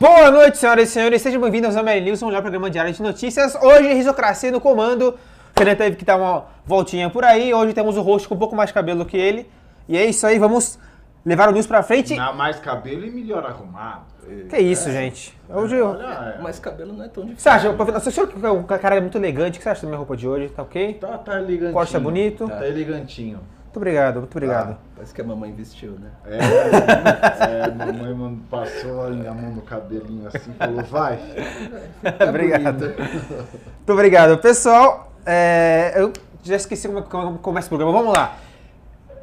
Boa noite, senhoras e senhores. Sejam bem-vindos ao Mary News, o melhor programa diário de notícias. Hoje, Risocracia no comando. O Renan teve que dar uma voltinha por aí. Hoje temos o rosto com um pouco mais cabelo que ele. E é isso aí, vamos levar o news pra frente. Dá mais cabelo e melhor arrumado. Que isso, gente. Hoje eu... Olha, é. Mas cabelo não é tão difícil. Você acha, você acha que o cara é muito elegante? O que você acha da minha roupa de hoje? Tá ok? Tá, tá elegantinho. Corte é bonito? Tá elegantinho. Muito obrigado, muito obrigado. Parece que a mamãe vestiu, né? É, é, mamãe mano, passou a mão no cabelinho assim e falou, vai. obrigado. Muito obrigado. Pessoal, é, eu já esqueci como, como começa o programa. Vamos lá.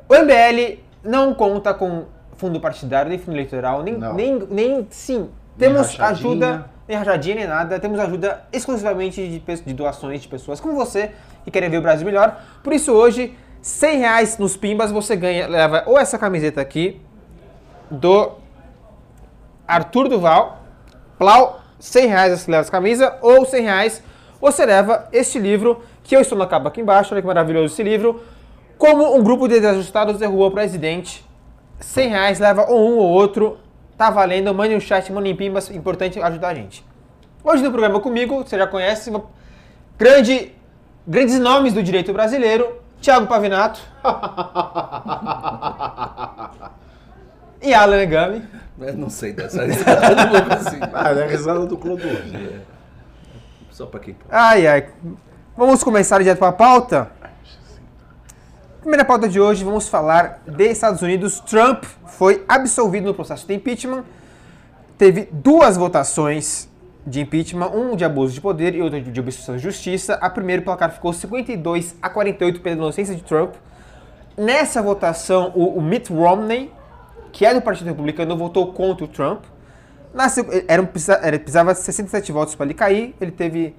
O MBL não conta com fundo partidário, nem fundo eleitoral, nem, Não. nem, nem sim. Temos rachadinha. ajuda, nem rajadinha, nem nada. Temos ajuda exclusivamente de, de doações de pessoas como você que querem ver o Brasil melhor. Por isso hoje, 100 reais nos Pimbas, você ganha, leva ou essa camiseta aqui do Arthur Duval, Plau, 100 reais você leva essa camisa, ou 100 reais você leva este livro, que eu estou na capa aqui embaixo, olha que maravilhoso esse livro, como um grupo de desajustados derrubou o presidente, 100 reais leva ou um ou outro, tá valendo, mande um chat, mande em pimbas, importante ajudar a gente. Hoje no programa comigo, você já conhece, grande, grandes nomes do direito brasileiro, Thiago Pavinato e Alan Negami. Eu não sei dessa risada, eu não vou conseguir. Ah, é a risada do Clodovil. Só pra quem. Ai, ai. Vamos começar direto para a pauta? Primeira pauta de hoje, vamos falar de Estados Unidos. Trump foi absolvido no processo de impeachment. Teve duas votações de impeachment, um de abuso de poder e outro de obstrução de justiça. A primeira, o placar ficou 52 a 48 pela inocência de Trump. Nessa votação, o, o Mitt Romney, que é do Partido Republicano, votou contra o Trump. Na, seg- era era, precisava de 67 votos para ele cair, ele teve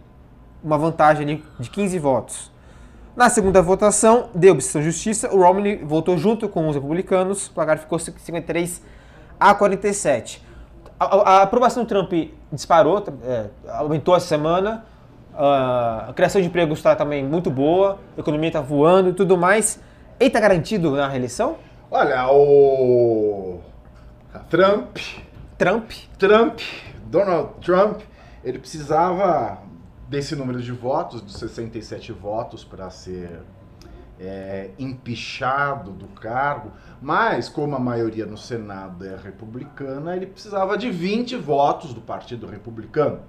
uma vantagem de 15 votos. Na segunda votação, de obstrução de justiça, o Romney votou junto com os republicanos, o placar ficou 53 a 47. A, a- aprovação do Trump disparou, é, aumentou essa semana, a criação de empregos está também muito boa, a economia está voando e tudo mais. Ele está garantido na reeleição? Olha, o Trump, Trump? Trump, Donald Trump, ele precisava desse número de votos, de 67 votos, para ser é, empichado do cargo, mas como a maioria no Senado é republicana, ele precisava de 20 votos do Partido Republicano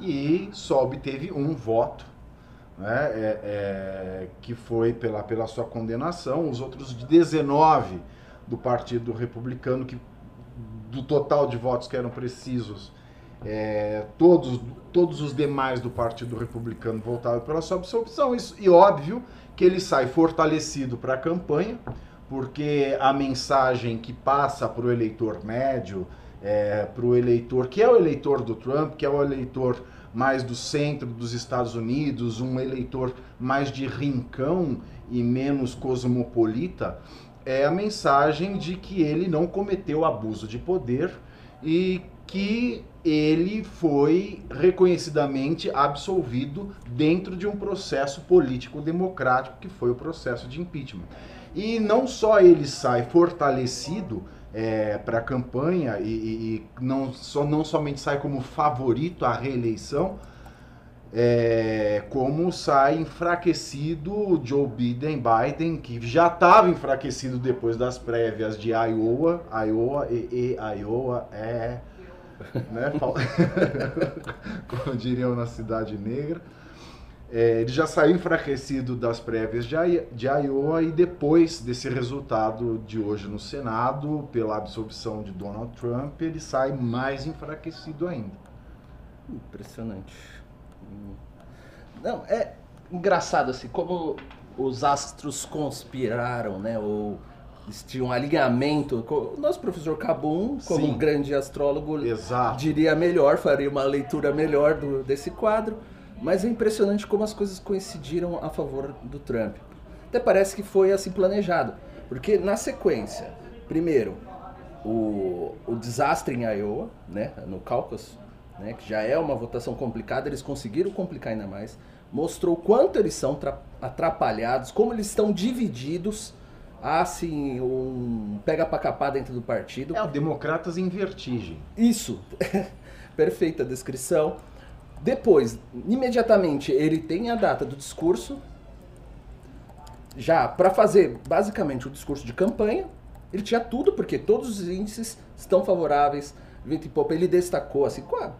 e só obteve um voto. Né, é- é, que foi pela, pela sua condenação, os outros 19 do Partido Republicano, que do total de votos que eram precisos, é, todos, todos os demais do Partido Republicano votaram pela sua absolvição. Isso, e óbvio que ele sai fortalecido para a campanha, porque a mensagem que passa para o eleitor médio, é, para o eleitor que é o eleitor do Trump, que é o eleitor mais do centro dos Estados Unidos, um eleitor mais de rincão e menos cosmopolita, é a mensagem de que ele não cometeu abuso de poder e que ele foi reconhecidamente absolvido dentro de um processo político democrático que foi o processo de impeachment. E não só ele sai fortalecido para a campanha e, e- não, só, não somente sai como favorito à reeleição, é, como sai enfraquecido Joe Biden, Biden, que já estava enfraquecido depois das prévias de Iowa, Iowa e, e Iowa é, né, como diriam na Cidade Negra. É, ele já saiu enfraquecido das prévias de, Iowa e depois desse resultado de hoje no Senado, pela absolvição de Donald Trump, ele sai mais enfraquecido ainda. Impressionante. Não, é engraçado assim, como os astros conspiraram, né? Ou eles tinham um alinhamento. O nosso professor Cabum, como um grande astrólogo, Exato. diria melhor, faria uma leitura melhor do- desse quadro. Mas é impressionante como as coisas coincidiram a favor do Trump. Até parece que foi assim planejado. Porque na sequência, primeiro, o, o desastre em Iowa, né, no Caucus, né, que já é uma votação complicada, eles conseguiram complicar ainda mais. Mostrou quanto eles são tra- atrapalhados, como eles estão divididos há assim um pega pra capar dentro do partido. É o Democratas em vertigem. Isso, perfeita descrição. Depois, imediatamente, ele tem a data do discurso, já para fazer basicamente o discurso de campanha. Ele tinha tudo, porque todos os índices estão favoráveis. Vento e Popa, ele destacou, assim, qual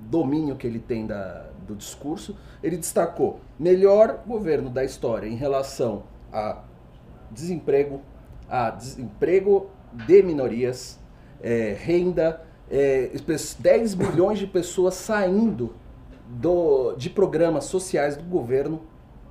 domínio que ele tem da, do discurso, ele destacou melhor governo da história em relação a desemprego, a desemprego de minorias, é, renda, é, 10 milhões de pessoas saindo do, de programas sociais do governo.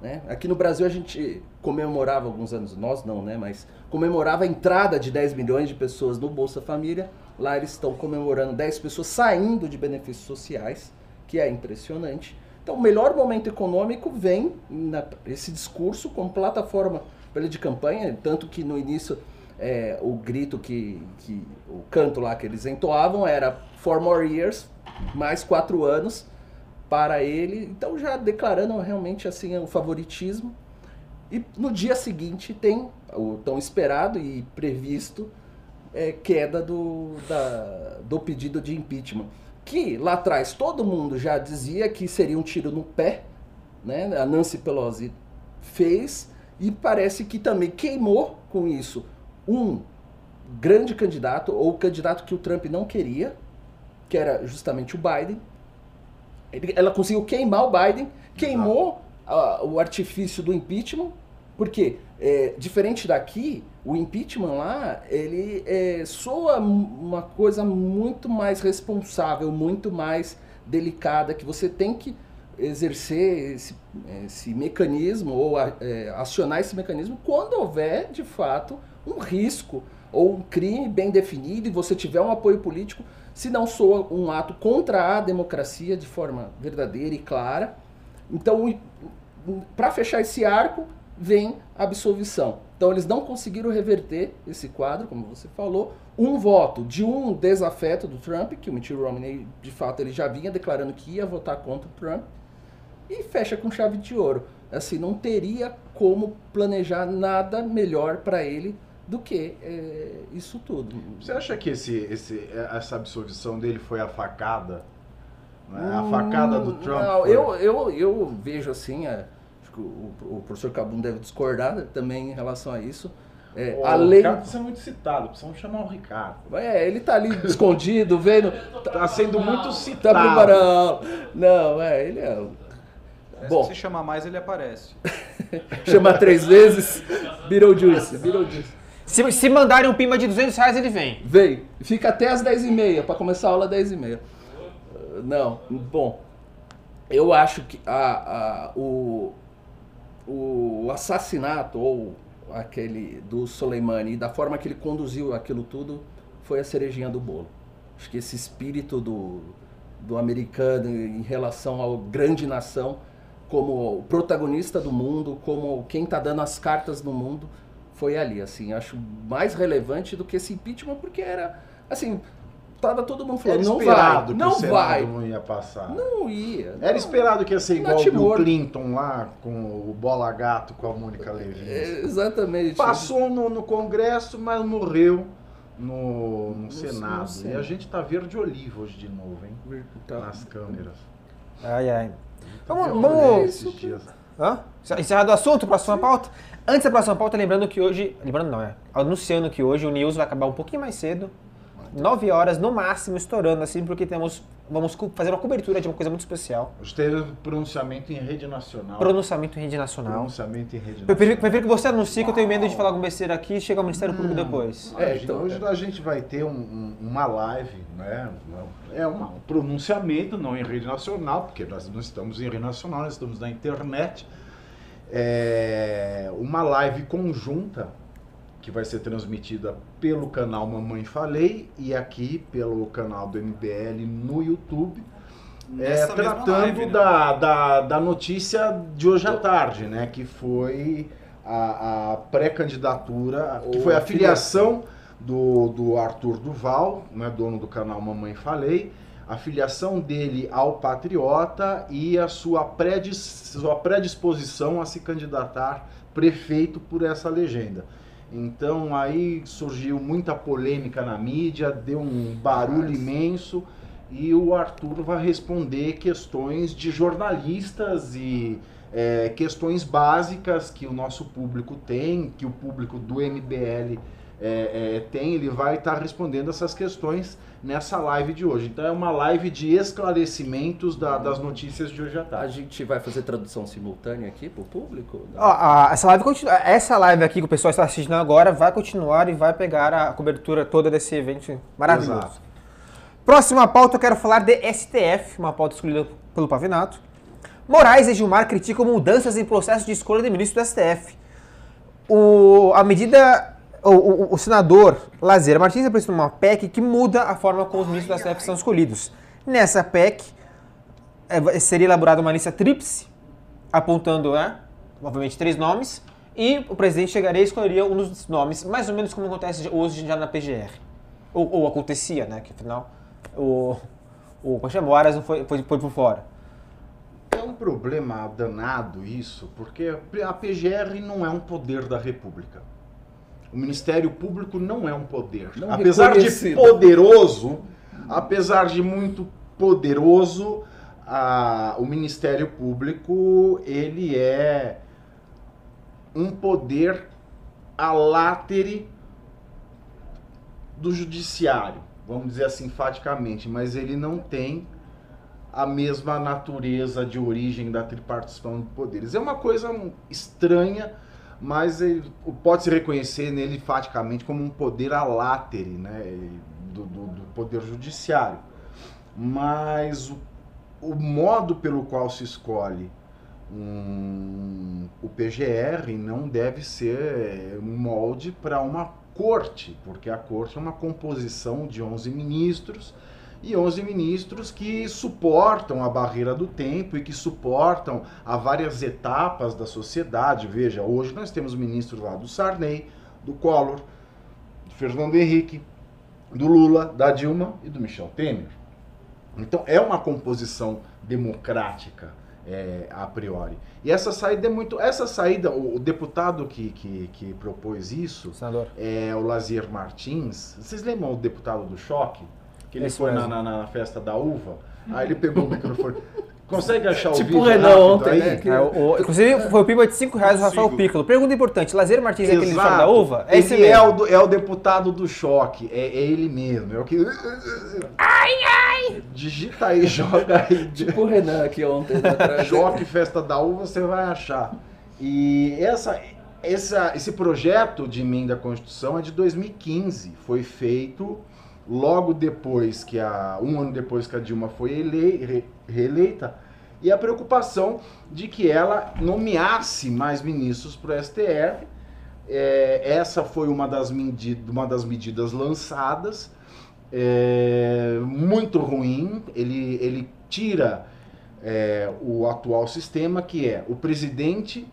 Né? Aqui no Brasil a gente comemorava alguns anos, nós não, né? mas comemorava a entrada de 10 milhões de pessoas no Bolsa Família. Lá eles estão comemorando 10 pessoas saindo de benefícios sociais, que é impressionante. Então, o melhor momento econômico vem nesse discurso como plataforma para de campanha, tanto que no início é, o grito que, que, o canto lá que eles entoavam era four more years, mais quatro anos para ele. Então já declarando realmente assim o favoritismo. E no dia seguinte tem o tão esperado e previsto é, queda do, da, do pedido de impeachment. Que lá atrás todo mundo já dizia que seria um tiro no pé, né? A Nancy Pelosi fez e parece que também queimou com isso um grande candidato, ou candidato que o Trump não queria, que era justamente o Biden. ela conseguiu queimar o Biden, queimou o artifício do impeachment, porque é, diferente daqui, o impeachment lá, ele é, soa uma coisa muito mais responsável, muito mais delicada, que você tem que exercer esse, esse mecanismo ou é, acionar esse mecanismo quando houver, de fato, um risco ou um crime bem definido e você tiver um apoio político, se não soa um ato contra a democracia de forma verdadeira e clara. Então, para fechar esse arco, vem a absolvição. Então, eles não conseguiram reverter esse quadro, como você falou. Um voto de um desafeto do Trump, que o Mitt Romney, de fato, ele já vinha declarando que ia votar contra o Trump, e fecha com chave de ouro. Assim, não teria como planejar nada melhor para ele do que é, isso tudo. Você acha que esse, esse, essa absolvição dele foi a facada? Né? A facada do hum, Trump? Não, foi... eu, eu, eu vejo assim, é, acho que o, o professor Cabum deve discordar também em relação a isso. É, o além... Ricardo precisa muito citado, precisamos chamar o Ricardo. É, ele tá ali escondido, vendo. Tá sendo muito citado. Tá preparando. Não, é, ele é Bom. Se chamar mais, ele aparece. chamar três vezes, Beetlejuice, Beetlejuice. Se, se mandarem um pima de 200 reais, ele vem. Vem. Fica até as 10h30, para começar a aula às 10h30. Não, bom. Eu acho que a, a, o, o assassinato ou aquele do Soleimani, da forma que ele conduziu aquilo tudo, foi a cerejinha do bolo. Acho que esse espírito do, do americano em relação ao grande nação como o protagonista do mundo, como quem está dando as cartas no mundo, foi ali. Assim, acho mais relevante do que esse impeachment, porque era assim. Tava todo mundo falando, não vai, não o vai. não ia passar. Não ia. Não. Era esperado que ia ser igual o Clinton lá, com o Bola Gato, com a Mônica Levi. É, exatamente. Passou no, no Congresso, mas morreu no, no, no Senado. No e a gente tá verde olivo hoje de novo, hein? Tá. Nas câmeras. Ai, ai. Vamos. vamos... Hã? Encerrado o assunto, próxima pauta. Antes da próxima pauta, lembrando que hoje. Lembrando não, é. Anunciando que hoje o News vai acabar um pouquinho mais cedo. 9 horas no máximo, estourando assim, porque temos. Vamos fazer uma cobertura de uma coisa muito especial. Hoje teve pronunciamento em rede nacional. Pronunciamento em rede nacional. Pronunciamento em rede nacional. Eu prefiro, prefiro que você anuncie, que eu tenho medo de falar alguma besteira aqui e chegar ao Ministério hum, Público depois. É, então, hoje a gente vai ter um, um, uma live, né? É um pronunciamento, não em rede nacional, porque nós não estamos em rede nacional, nós estamos na internet. É uma live conjunta que vai ser transmitida pelo canal Mamãe Falei e aqui pelo canal do MBL no YouTube. É, tratando live, né? da, da, da notícia de hoje à tarde, né? Que foi a, a pré-candidatura, que foi a filiação do, do Arthur Duval, né, dono do canal Mamãe Falei, a filiação dele ao Patriota e a sua, predis, sua predisposição a se candidatar prefeito por essa legenda. Então aí surgiu muita polêmica na mídia, deu um barulho imenso e o Arthur vai responder questões de jornalistas e é, questões básicas que o nosso público tem, que o público do MBL é, é, tem, ele vai estar tá respondendo essas questões nessa live de hoje. Então é uma live de esclarecimentos da, das notícias de hoje à tarde. A gente vai fazer tradução simultânea aqui para o público? Ó, essa, live continua, essa live aqui que o pessoal está assistindo agora vai continuar e vai pegar a cobertura toda desse evento maravilhoso. Exato. Próxima pauta eu quero falar de STF, uma pauta escolhida pelo Pavinato. Moraes e Gilmar criticam mudanças em processo de escolha de ministro do STF. O, a medida o, o, o, senador Lazeira Martins apresentou uma PEC que muda a forma como os ministros da STF são escolhidos. Nessa PEC, é, seria elaborada uma lista tríplice, apontando, né, obviamente, três nomes, e o presidente chegaria e escolheria um dos nomes, mais ou menos como acontece hoje já na PGR. Ou, ou acontecia, né, que afinal o, o Coxa Aras não foi, foi, foi por fora. É um problema danado isso, porque a PGR não é um poder da República. O Ministério Público não é um poder. Não apesar de poderoso, apesar de muito poderoso, a, o Ministério Público ele é um poder alátere do judiciário, vamos dizer assim enfaticamente, mas ele não tem a mesma natureza de origem da tripartição de poderes. É uma coisa estranha mas ele pode se reconhecer nele faticamente como um poder alátere né, do, do, do poder judiciário. Mas o, o, modo pelo qual se escolhe um, o PGR não deve ser um molde para uma corte, porque a corte é uma composição de 11 ministros e 11 ministros que suportam a barreira do tempo e que suportam a várias etapas da sociedade. Veja, hoje nós temos ministros lá do Sarney, do Collor, do Fernando Henrique, do Lula, da Dilma e do Michel Temer. Então é uma composição democrática é, a priori. E essa saída é muito. Essa saída, o, o deputado que, que, que, propôs isso Senador. é o Lazier Martins. Vocês lembram o deputado do choque? Que ele foi na, na, na, festa da uva, aí ele pegou o microfone. Consegue achar tipo o vídeo Renan ontem, aí? né? É, o, o, inclusive, foi o pimba de 5 reais do Rafael Piccolo. Pergunta importante, Lazer Martins Exato. é aquele da uva? É esse é o, é o deputado do choque, é, é, ele mesmo. É o que... Ai, ai! Digita aí, joga aí. tipo o Renan aqui ontem. choque, festa da uva, você vai achar. E essa, essa, esse projeto de emenda à Constituição é de 2015. Foi feito logo depois que a um ano depois que a Dilma foi ele, re, reeleita e a preocupação de que ela nomeasse mais ministros para o STF. É, essa foi uma das, medidas, uma das medidas lançadas, é, muito ruim. Ele, ele tira é, o atual sistema, que é o presidente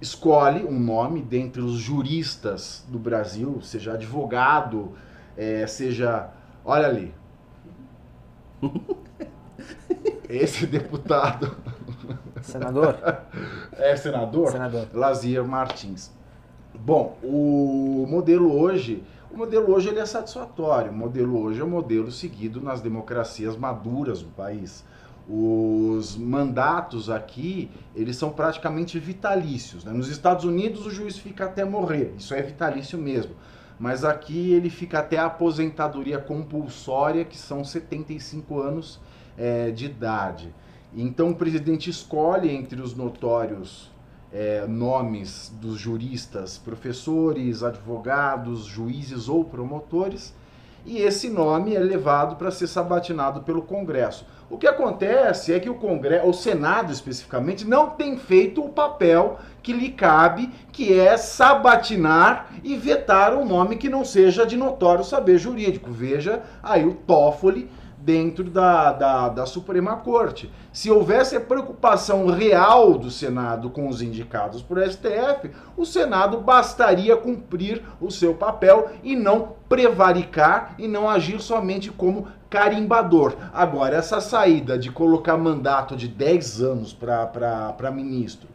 escolhe um nome dentre os juristas do Brasil, seja advogado, é, seja. Olha ali. Esse deputado. Senador? É senador? Senador. Lazier Martins. Bom, o modelo hoje, o modelo hoje ele é satisfatório. O modelo hoje é o modelo seguido nas democracias maduras do país. Os mandatos aqui, eles são praticamente vitalícios. Né? Nos Estados Unidos o juiz fica até morrer, isso é vitalício mesmo mas aqui ele fica até a aposentadoria compulsória, que são 75 anos é, de idade. Então o presidente escolhe entre os notórios é, nomes dos juristas, professores, advogados, juízes ou promotores, e esse nome é levado para ser sabatinado pelo Congresso. O que acontece é que o Congresso, o Senado especificamente, não tem feito o papel que lhe cabe, que é sabatinar e vetar um nome que não seja de notório saber jurídico. Veja aí o Toffoli dentro da, da, da, Suprema Corte. Se houvesse a preocupação real do Senado com os indicados por STF, o Senado bastaria cumprir o seu papel e não prevaricar e não agir somente como carimbador. Agora, essa saída de colocar mandato de 10 anos para ministro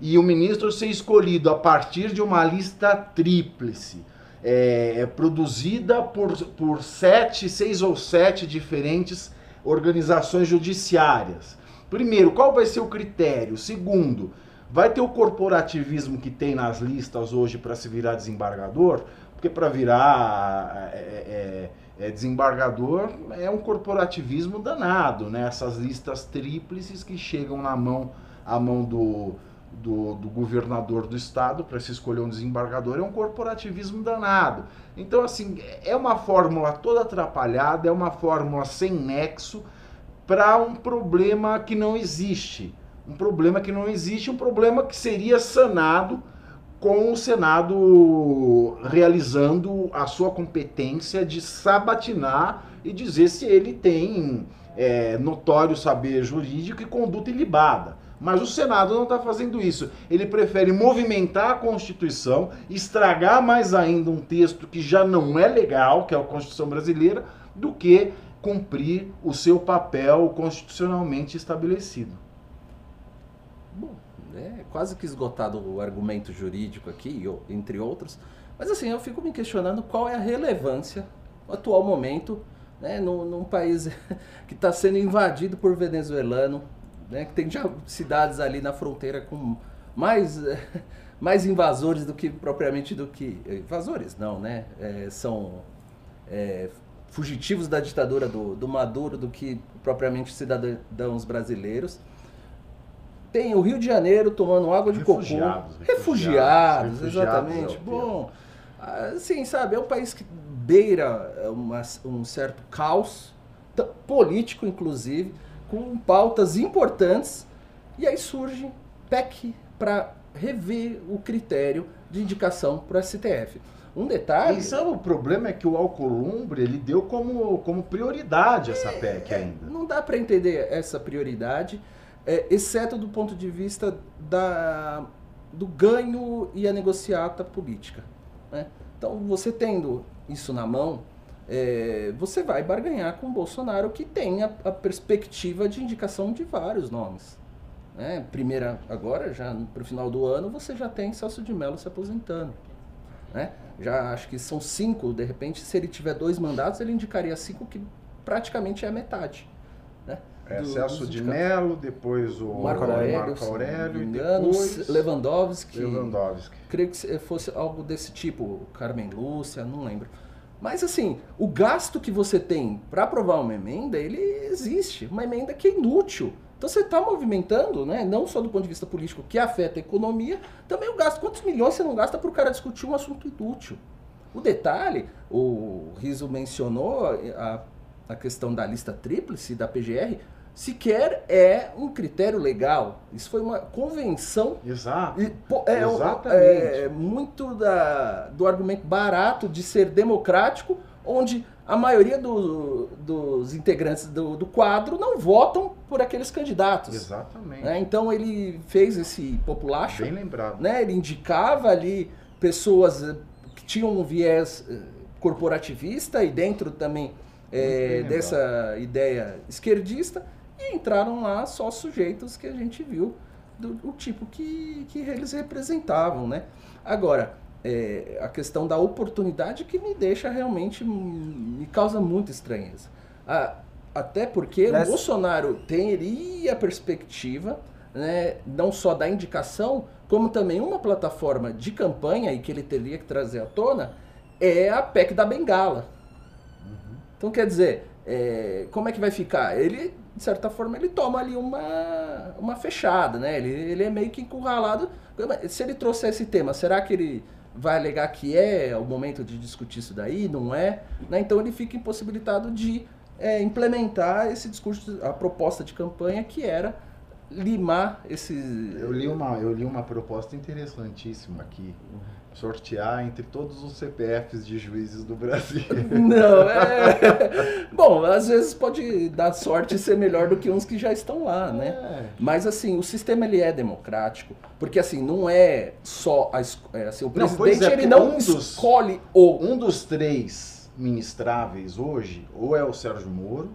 e o ministro ser escolhido a partir de uma lista tríplice, é, é produzida por, por sete, seis ou sete diferentes organizações judiciárias. Primeiro, qual vai ser o critério? Segundo, vai ter o corporativismo que tem nas listas hoje para se virar desembargador? Porque para virar é, é, é, desembargador é um corporativismo danado, né? Essas listas tríplices que chegam na mão, à mão do, do, do governador do estado para se escolher um desembargador é um corporativismo danado. Então, assim, é uma fórmula toda atrapalhada, é uma fórmula sem nexo para um problema que não existe. Um problema que não existe, um problema que seria sanado com o Senado realizando a sua competência de sabatinar e dizer se ele tem é, notório saber jurídico e conduta ilibada. Mas o Senado não está fazendo isso. Ele prefere movimentar a Constituição, estragar mais ainda um texto que já não é legal, que é a Constituição brasileira, do que cumprir o seu papel constitucionalmente estabelecido. Bom, é quase que esgotado o argumento jurídico aqui, entre outros. Mas assim, eu fico me questionando qual é a relevância no atual momento, né, num, num país que está sendo invadido por venezuelano, né, que tem já cidades ali na fronteira com mais, mais invasores do que propriamente do que. Invasores não, né? É, são é, fugitivos da ditadura do, do Maduro do que propriamente cidadãos brasileiros. Tem o Rio de Janeiro tomando água de refugiados, cocô. Refugiados, refugiados exatamente. É Bom, assim, sabe, é um país que beira uma, um certo caos, político inclusive, com pautas importantes, e aí surge PEC para rever o critério de indicação para o STF. Um detalhe. E sabe o problema é que o Alcolumbre ele deu como, como prioridade essa é, PEC ainda. Não dá para entender essa prioridade, é, exceto do ponto de vista da, do ganho e a negociata política. Né? Então, você tendo isso na mão, é, você vai barganhar com o Bolsonaro que tem a, a perspectiva de indicação de vários nomes. Né? Primeira, agora, já para o final do ano, você já tem Celso de Mello se aposentando. Né? Já acho que são cinco, de repente, se ele tiver dois mandatos, ele indicaria cinco, que praticamente é a metade. Né? É, do, Celso de Mello, depois o Marco Aurélio, Marco Aurélio e depois Lewandowski. Lewandowski. Creio que fosse algo desse tipo, Carmen Lúcia, não lembro. Mas assim, o gasto que você tem para aprovar uma emenda, ele existe. Uma emenda que é inútil. Então você está movimentando, né, não só do ponto de vista político, que afeta a economia, também o gasto. Quantos milhões você não gasta para o cara discutir um assunto inútil? O detalhe, o Riso mencionou a, a questão da lista tríplice da PGR, sequer é um critério legal. Isso foi uma convenção. Exato. E, pô, é, Exatamente. É, muito da, do argumento barato de ser democrático, onde a maioria do, dos integrantes do, do, quadro não votam por aqueles candidatos. Exatamente. Né? Então ele fez esse populacho. Bem lembrado. Né? Ele indicava ali pessoas eh, que tinham um viés eh, corporativista e dentro também é, dessa ideia esquerdista e entraram lá só sujeitos que a gente viu do, do tipo que, que eles representavam, né? Agora, é, a questão da oportunidade que me deixa realmente, me causa muita estranheza. Ah, até porque o Bolsonaro teria a perspectiva, né, não só da indicação, como também uma plataforma de campanha e que ele teria que trazer à tona, é a PEC da Bengala. Uhum. Então, quer dizer, é, como é que vai ficar? Ele de certa forma, ele toma ali uma, uma fechada, né? Ele, ele é meio que encurralado. Se ele trouxer esse tema, será que ele vai alegar que é o momento de discutir isso daí? Não é? Né? Então ele fica impossibilitado de é, implementar esse discurso, a proposta de campanha que era limar esses. Eu li uma, eu li uma proposta interessantíssima aqui. Sortear entre todos os CPFs de juízes do Brasil. Não, é. Bom, às vezes pode dar sorte e ser melhor do que uns que já estão lá, né? É. Mas assim, o sistema ele é democrático, porque assim, não é só a, é, assim, o presidente não, é, ele não um dos, escolhe o um dos três ministráveis hoje, ou é o Sérgio Moro,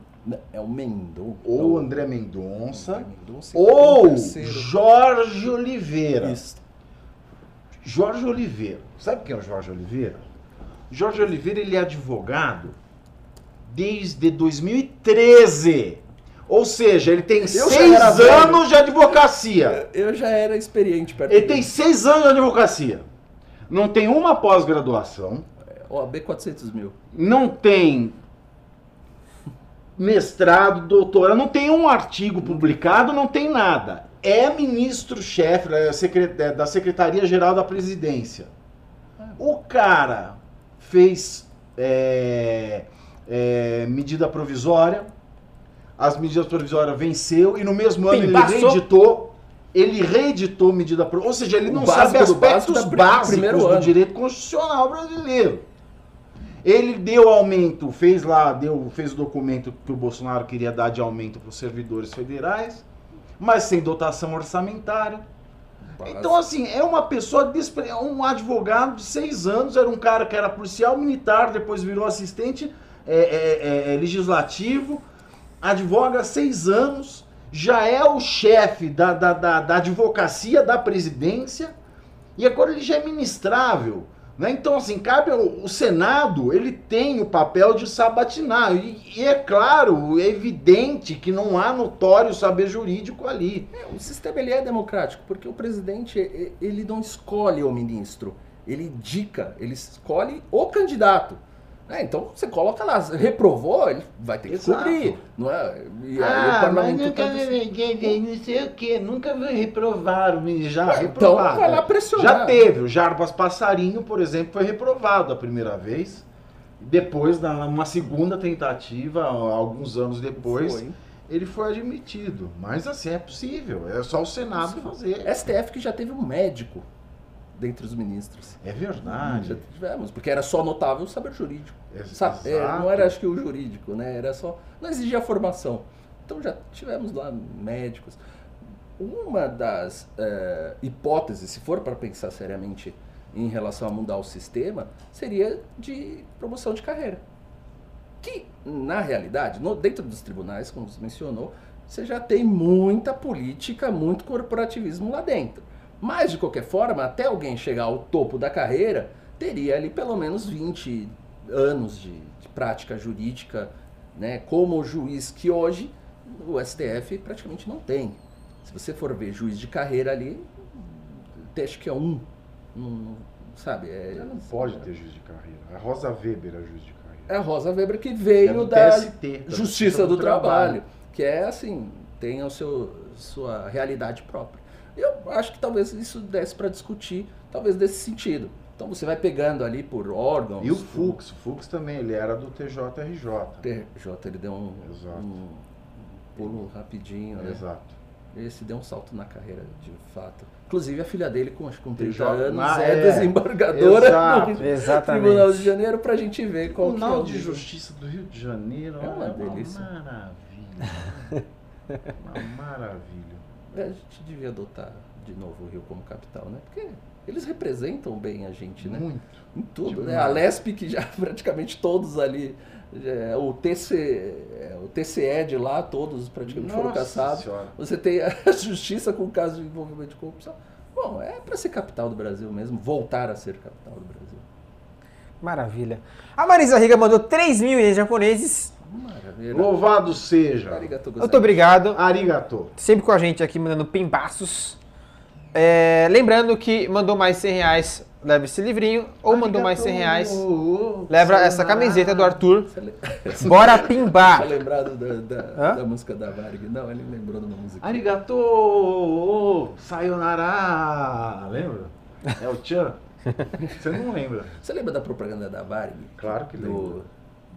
É o Mendonça. Ou André Mendonça. Mendonça Ou. Jorge Oliveira. Isso. Jorge Oliveira. Sabe quem é o Jorge Oliveira? Jorge Oliveira ele é advogado desde 2013. Ou seja, ele tem já seis anos de advocacia. Eu já era experiente perto Ele tem seis anos de advocacia. Não tem uma pós-graduação. OAB 400 mil. Não tem mestrado, doutorado, não tem um artigo publicado, não tem nada. É ministro-chefe é é da Secretaria-Geral da Presidência. O cara fez é, é, medida provisória, as medidas provisórias venceu e no mesmo ano ele Pimbaçou. reeditou. Ele reeditou medida provisória. Ou seja, ele O não sabe básico aspectos básicos do direito constitucional brasileiro. Ele deu aumento, fez lá, deu, fez o documento que o Bolsonaro queria dar de aumento para os servidores federais, mas sem dotação orçamentária. Então, assim, é uma pessoa, despre- é um advogado de seis anos, era um cara que era policial militar, depois virou assistente é, é, é, é, legislativo, advoga seis anos, já é o chefe da, da, da, da advocacia da presidência, e agora ele já é ministrável. Né? Então, assim, cabe ao o Senado, ele tem o papel de sabatinar. E, e é claro, é evidente que não há notório saber jurídico ali. É, o sistema ele é democrático, porque o presidente ele não escolhe o ministro, ele indica, ele escolhe o candidato. É, então você coloca lá, reprovou, ele vai ter que Exato. cumprir. Não é? E aí Ah, o parlamento tá- não sei o que, nunca reprovaram, já Então reprovado. vai lá pressionar. Já teve, o Jarbas Passarinho, por exemplo, foi reprovado a primeira vez. Depois, numa segunda tentativa, alguns anos depois, Foi. ele foi admitido. Mas assim, é possível, é só o Senado fazer. STF que já teve um médico dentre os ministros. É Já verdade. tivemos, porque era só notável o saber jurídico. Sabe? É, exato. não era acho que o jurídico, né? Era só. Não exigia formação. Então já tivemos lá médicos. Uma das eh, hipóteses, se for para pensar seriamente em relação a mudar o sistema, seria de promoção de carreira. Que, na realidade, no- dentro dos tribunais, como você mencionou, você já tem muita política, muito corporativismo lá dentro. Mas, de qualquer forma, até alguém chegar ao topo da carreira, teria ali pelo menos 20 anos de, de prática jurídica, né, como juiz que hoje o STF praticamente não tem. Se você for ver juiz de carreira ali, acho que é um. Não- não- sabe? É, não pode ter juiz de carreira. A Rosa Weber é juiz de carreira. é a Rosa Weber que É veio do da TST, Justiça do, Trabalho, que é assim, tem o seu sua realidade própria. Eu acho que talvez isso desse para discutir, talvez desse sentido. Então você vai pegando ali por órgãos. E o Fux, o Fux também, ele era do TJRJ. TJ, ele deu um, Exato. um pulo rapidinho, né? Exato. Esse deu um salto na carreira, de fato. Inclusive, a filha dele, com, acho que com 30 TJ, anos, ah, é, é. desembargadora Exato. do Exatamente. Tribunal de Janeiro pra gente ver qual que é Tribunal o de. Justiça do Rio de Janeiro É uma olha, delícia. maravilha. uma maravilha. A gente devia adotar de novo o Rio como capital, né? Porque eles representam bem a gente, né? Muito. Em tudo, né? Demais. A Lesp, que já praticamente todos ali, é, o, TC, é, o TCE de lá, todos praticamente foram Nossa caçados. Senhora. Você tem a justiça com o caso de envolvimento de corrupção. Bom, é para ser capital do Brasil mesmo, voltar a ser capital do Brasil. Maravilha. A Marisa Riga mandou 3 mil ienes japoneses. Maravilha. Louvado seja. Arigato Muito obrigado. Arigato. Sempre com a gente aqui, mandando pimbaços. É, lembrando que mandou mais 100 reais, leva esse livrinho. Ou mandou mais 100 reais, leva essa camiseta do Arthur. Bora Tá pimbar. lembrado da, da, da música da Varg? Não, ele lembrou de uma música. Arigato. Sayonara. Lembra? É o Chan. Você não lembra? Você lembra da propaganda da Varg? Claro que do, lembro.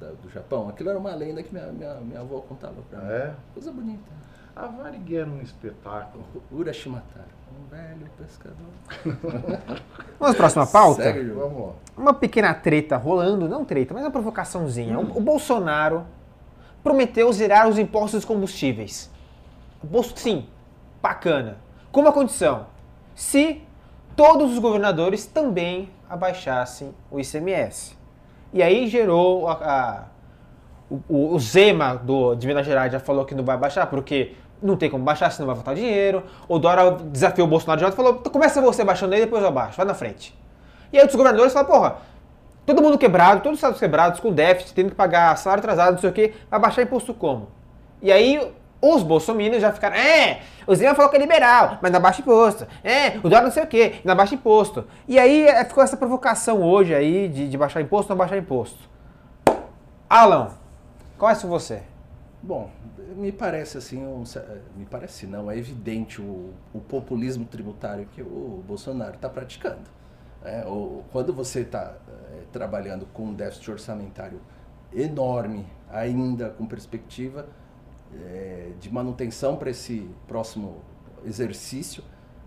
Da- do Japão? Aquilo era uma lenda que minha, minha, minha avó contava pra mim. É. Coisa bonita. A Varig era um espetáculo. Urashimatara, um velho pescador. Vamos à próxima pauta? Segue, Ju. Vamos lá. Uma pequena treta rolando, não treta, mas uma provocaçãozinha. O, o Bolsonaro prometeu zerar os impostos dos combustíveis. Bolso, sim, bacana. Com uma condição: se todos os governadores também abaixassem o ICMS. E aí gerou a- a- o, o, Zema do, de Minas Gerais já falou que não vai baixar, porque não tem como baixar, senão vai faltar dinheiro. O Dora desafiou o Bolsonaro de volta e falou: "Então começa você baixando aí, depois eu baixo, vai na frente. E aí os governadores falam: porra, todo mundo quebrado, todos os estados quebrados, com déficit, tendo que pagar salário atrasado, não sei o quê, vai baixar imposto como? E aí os bolsominions já ficaram, é, o Zema falou que é liberal, mas não baixa imposto. É, o Dora não sei o quê, não baixa imposto. E aí é, ficou essa provocação hoje aí de, de baixar imposto, não baixar imposto. Alan, começa com você. Bom, me parece assim, um, me parece não, é evidente o, o populismo tributário que o Bolsonaro está praticando. É, quando você está é, trabalhando com um déficit orçamentário enorme, ainda com perspectiva é, de manutenção para esse próximo exercício,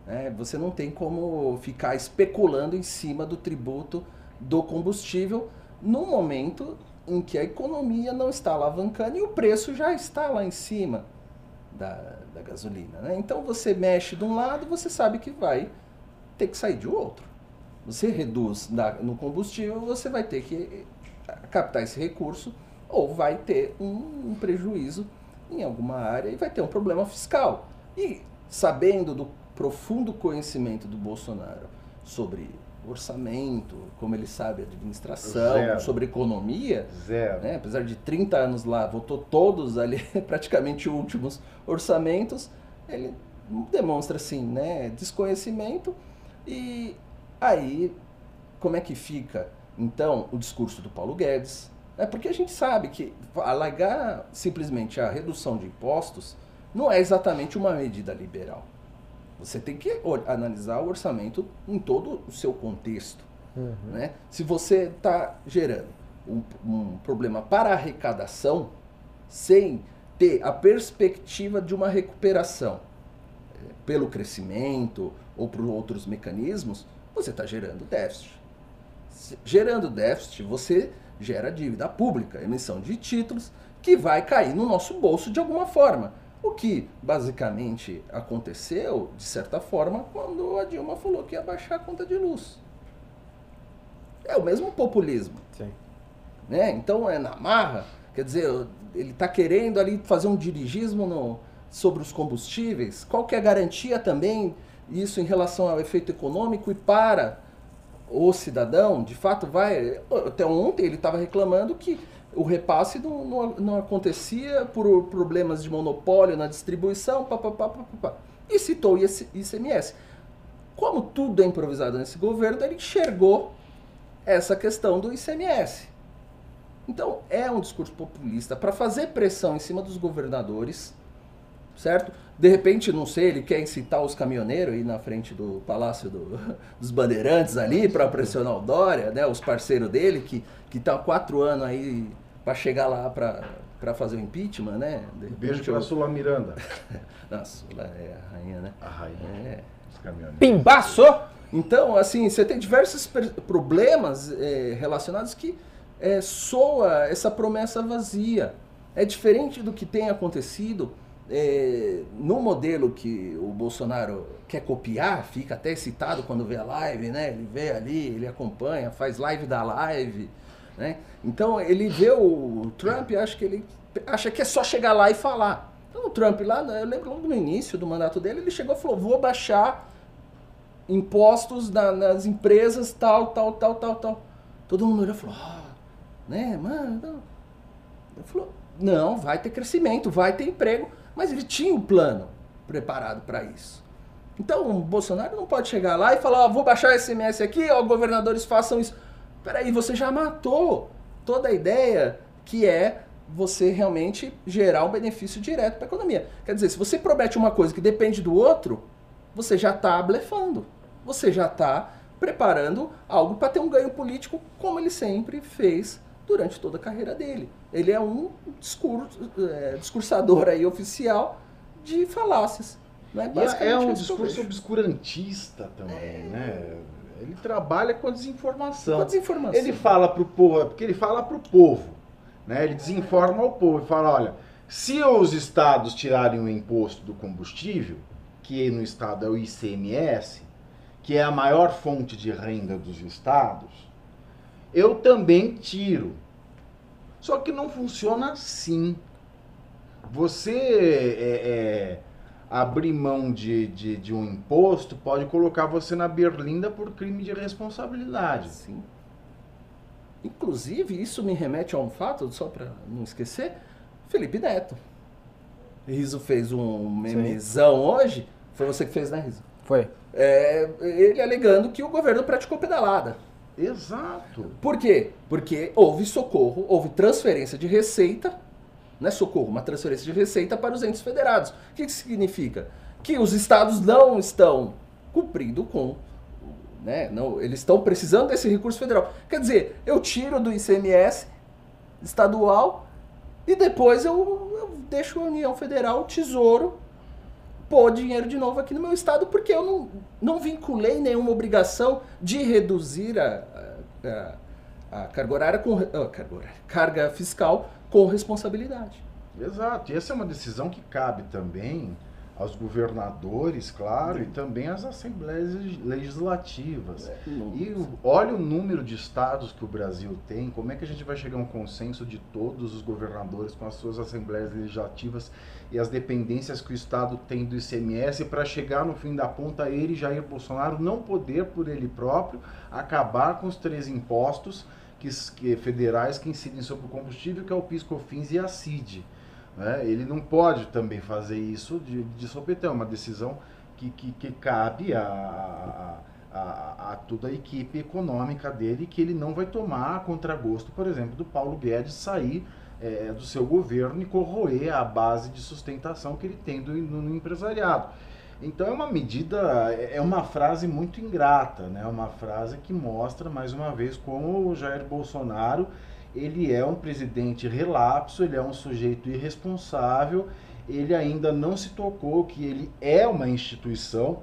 né, você não tem como ficar especulando em cima do tributo do combustível no momento em que a economia não está alavancando e o preço já está lá em cima da, da gasolina. Né? Então você mexe de um lado, você sabe que vai ter que sair de outro. Você reduz na, no combustível, você vai ter que captar esse recurso ou vai ter um, um prejuízo em alguma área e vai ter um problema fiscal. E sabendo do profundo conhecimento do Bolsonaro sobre orçamento, como ele sabe administração, Zero. sobre economia, Zero. Né? apesar de 30 anos lá, votou todos ali, praticamente últimos orçamentos, ele demonstra assim, né, desconhecimento e aí como é que fica então o discurso do Paulo Guedes, é porque a gente sabe que alargar simplesmente a redução de impostos não é exatamente uma medida liberal. Você tem que analisar o orçamento em todo o seu contexto. Uhum. Né? Se você está gerando um, um, problema para arrecadação, sem ter a perspectiva de uma recuperação é, pelo crescimento ou por outros mecanismos, você está gerando déficit. Gerando déficit, você gera dívida pública, emissão de títulos, que vai cair no nosso bolso de alguma forma. O que basicamente aconteceu, de certa forma, quando a Dilma falou que ia baixar a conta de luz. É o mesmo populismo. Sim. Né? Então é na marra, quer dizer, ele está querendo ali fazer um dirigismo no, sobre os combustíveis. Qual que é a garantia também, isso em relação ao efeito econômico e para o cidadão, de fato vai. Até ontem ele estava reclamando que o repasse não, não, não, acontecia por problemas de monopólio na distribuição, papapá, papapá. E citou o ICMS. Como tudo é improvisado nesse governo, ele enxergou essa questão do ICMS. Então, é um discurso populista para fazer pressão em cima dos governadores, certo? De repente, não sei, ele quer incitar os caminhoneiros aí na frente do Palácio do, dos Bandeirantes ali para pressionar o Dória, né? Os parceiros dele que que estão tá há quatro anos aí para chegar lá para fazer o impeachment, né? De Beijo para a Sula Miranda. Nossa, Sula é a rainha, né? A rainha. É. Pimbaço! Então, assim, você tem diversos problemas é, relacionados que é, soa essa promessa vazia. É diferente do que tem acontecido é, no modelo que o Bolsonaro quer copiar, fica até excitado quando vê a live, né? Ele vê ali, ele acompanha, faz live da live. Né? Então ele vê o Trump acha que ele acha que é só chegar lá e falar. Então o Trump lá, eu lembro logo no início do mandato dele, ele chegou e falou: vou baixar impostos na, nas empresas, tal, tal, tal, tal, tal. Todo mundo olhou e falou: ah, né, mano. Não. Ele falou: não, vai ter crescimento, vai ter emprego. Mas ele tinha um plano preparado para isso. Então o Bolsonaro não pode chegar lá e falar: vou baixar esse MS aqui, ó, governadores façam isso. Peraí, você já matou toda a ideia que é você realmente gerar um benefício direto para a economia. Quer dizer, se você promete uma coisa que depende do outro, você já está blefando. Você já está preparando algo para ter um ganho político, como ele sempre fez durante toda a carreira dele. Ele é um discurso, é, discursador aí oficial de falácias. Né? É, é um discurso obscurantista também, é... né? Ele trabalha com a desinformação. Com a desinformação. Ele fala para o povo, é porque ele fala para o povo. Né? Ele desinforma o povo e fala, olha, se os estados tirarem o imposto do combustível, que no estado é o ICMS, que é a maior fonte de renda dos estados, eu também tiro. Só que não funciona assim. Você é, é, abrir mão de, de, de um imposto pode colocar você na berlinda por crime de responsabilidade. Sim. Inclusive, isso me remete a um fato, só para não esquecer, Felipe Neto. Riso fez um memezão hoje. Foi você que fez, né, Riso? Foi. É, ele alegando que o governo praticou pedalada. Exato. Por quê? Porque houve socorro, houve transferência de receita, não é socorro, uma transferência de receita para os entes federados. O que isso significa? Que os estados não estão cumprindo com né? Não, eles estão precisando desse recurso federal. Quer dizer, eu tiro do ICMS estadual e depois eu, eu deixo a União Federal, o Tesouro, pôr dinheiro de novo aqui no meu estado, porque eu não, não vinculei nenhuma obrigação de reduzir a, a, a carga horária com a carga, horária, carga fiscal com responsabilidade. Exato. E essa é uma decisão que cabe também aos governadores, claro, e também às assembleias legislativas. É, e olha o número de estados que o Brasil tem, como é que a gente vai chegar a um consenso de todos os governadores com as suas assembleias legislativas e as dependências que o estado tem do ICMS para chegar no fim da ponta ele, Jair Bolsonaro, não poder por ele próprio acabar com os três impostos que, que federais que incidem sobre o combustível, que é o PIS, COFINS e a CID. Né? Ele não pode também fazer isso de, de sopetão, é uma decisão que, que, que cabe a, a, a, toda a equipe econômica dele, que ele não vai tomar a contragosto, por exemplo, do Paulo Guedes sair é, do seu governo e corroer a base de sustentação que ele tem do, no, no empresariado. Então é uma medida, é uma frase muito ingrata, né? uma frase que mostra mais uma vez como o Jair Bolsonaro ele é um presidente relapso, ele é um sujeito irresponsável, ele ainda não se tocou que ele é uma instituição,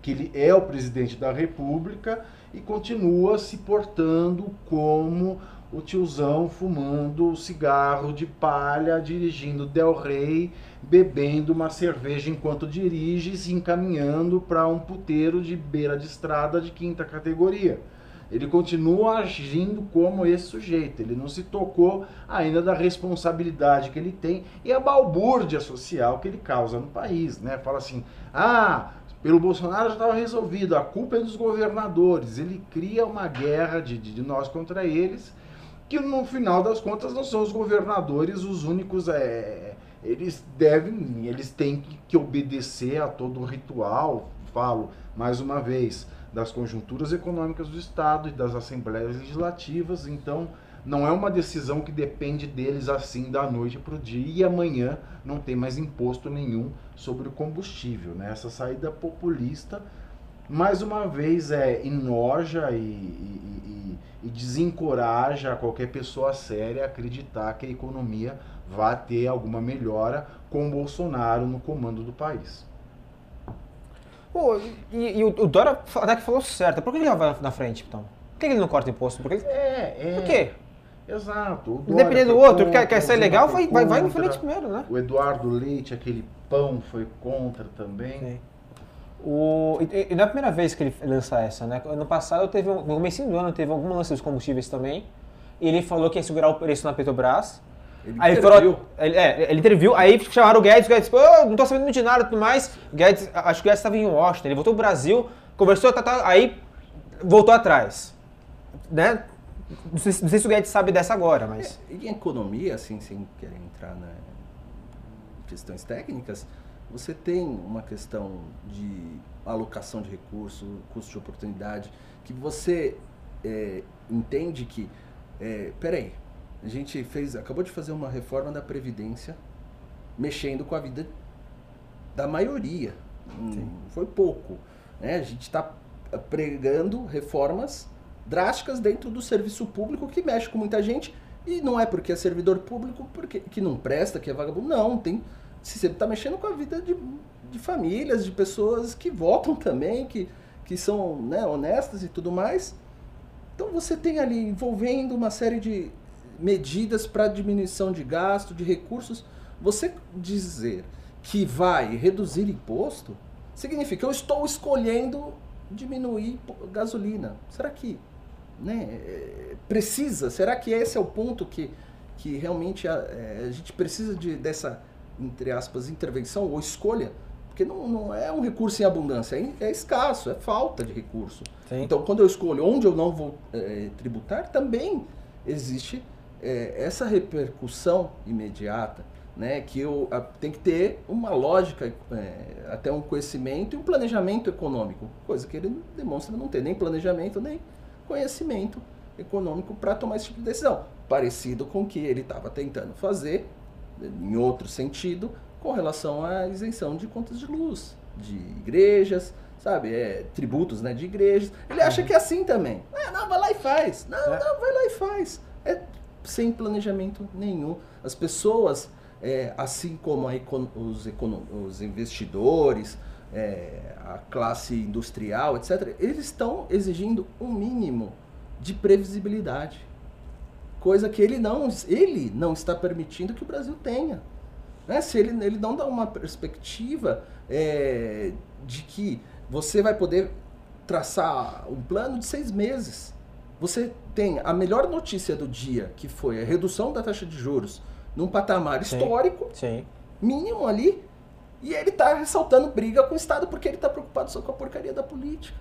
que ele é o presidente da República e continua se portando como o tiozão fumando cigarro de palha, dirigindo Del Rey, bebendo uma cerveja enquanto dirige se encaminhando para um puteiro de beira de estrada de quinta categoria. Ele continua agindo como esse sujeito. Ele não se tocou ainda da responsabilidade que ele tem e a balbúrdia social que ele causa no país. Né? Fala assim: ah, pelo Bolsonaro já estava resolvido, a culpa é dos governadores. Ele cria uma guerra de, de, de, nós contra eles, que no final das contas não são os governadores os únicos. É, eles devem, eles têm que, obedecer a todo o ritual. Falo mais uma vez das conjunturas econômicas do Estado e das assembleias legislativas. Então, não é uma decisão que depende deles assim da noite para o dia e amanhã não tem mais imposto nenhum sobre o combustível. Né? Essa saída populista, mais uma vez, é enoja e, e, e, e desencoraja qualquer pessoa séria a acreditar que a economia vai ter alguma melhora com Bolsonaro no comando do país. Pô, e, e o, o Dora até que falou certo. Por que ele vai na frente, então? Por que ele não corta imposto? Porque ele... É, é. Por quê? Exato. Independente do outro, contra, quer, quer ser legal, vai, vai, vai em frente primeiro, né? O Eduardo Leite, aquele pão, foi contra também. Sim. O, e, e não é a primeira vez que ele lança essa, né? No passado, teve um, no começo do ano, teve algum lance dos combustíveis também. E ele falou que ia segurar o preço na Petrobras. Ele aí interviu. ele, é, ele interviu, aí chamaram o Guedes, o Guedes, pô, não tô sabendo de nada e tudo mais. Guedes, acho que o Guedes estava em Washington, ele voltou pro Brasil, conversou, tá, tá, aí voltou atrás. Né? Não sei, não sei, se o Guedes sabe dessa agora, mas. É, em economia, assim, sem querer entrar na questões técnicas, você tem uma questão de alocação de recurso, custo de oportunidade, que você é, entende que, é, peraí, a gente fez, acabou de fazer uma reforma da Previdência, mexendo com a vida da maioria. Sim. Foi pouco. Né? A gente está pregando reformas drásticas dentro do serviço público que mexe com muita gente. E não é porque é servidor público porque, que não presta, que é vagabundo. Não, tem. Se você está mexendo com a vida de, de famílias, de pessoas que votam também, que, que são né, honestas e tudo mais. Então você tem ali envolvendo uma série de medidas para diminuição de gasto, de recursos. Você dizer que vai reduzir imposto significa que eu estou escolhendo diminuir gasolina. Será que né, precisa? Será que esse é o ponto que, que realmente a, é, a gente precisa de, dessa, entre aspas, intervenção ou escolha, porque não, não é um recurso em abundância, é, é escasso, é falta de recurso. Sim. Então, quando eu escolho onde eu não vou é, tributar, também existe é, essa repercussão imediata, né, que eu a, tem que ter uma lógica, é, até um conhecimento e um planejamento econômico, coisa que ele demonstra não ter nem planejamento nem conhecimento econômico para tomar esse tipo de decisão. Parecido com o que ele estava tentando fazer, em outro sentido, com relação à isenção de contas de luz, de igrejas, sabe? É, tributos né, de igrejas. Ele acha que é assim também. Ah, não, vai lá e faz. Não, É. não, vai lá e faz. É sem planejamento nenhum. As pessoas, é, assim como econ- os, os investidores, é, a classe industrial, etc., eles estão exigindo um mínimo de previsibilidade. Coisa que ele não, ele não está permitindo que o Brasil tenha. Né? Se ele, ele não dá uma perspectiva é, de que você vai poder traçar um plano de seis meses. Você tem a melhor notícia do dia, que foi a redução da taxa de juros num patamar Sim. histórico, Sim. mínimo ali, e ele está ressaltando briga com o Estado porque ele está preocupado só com a porcaria da política.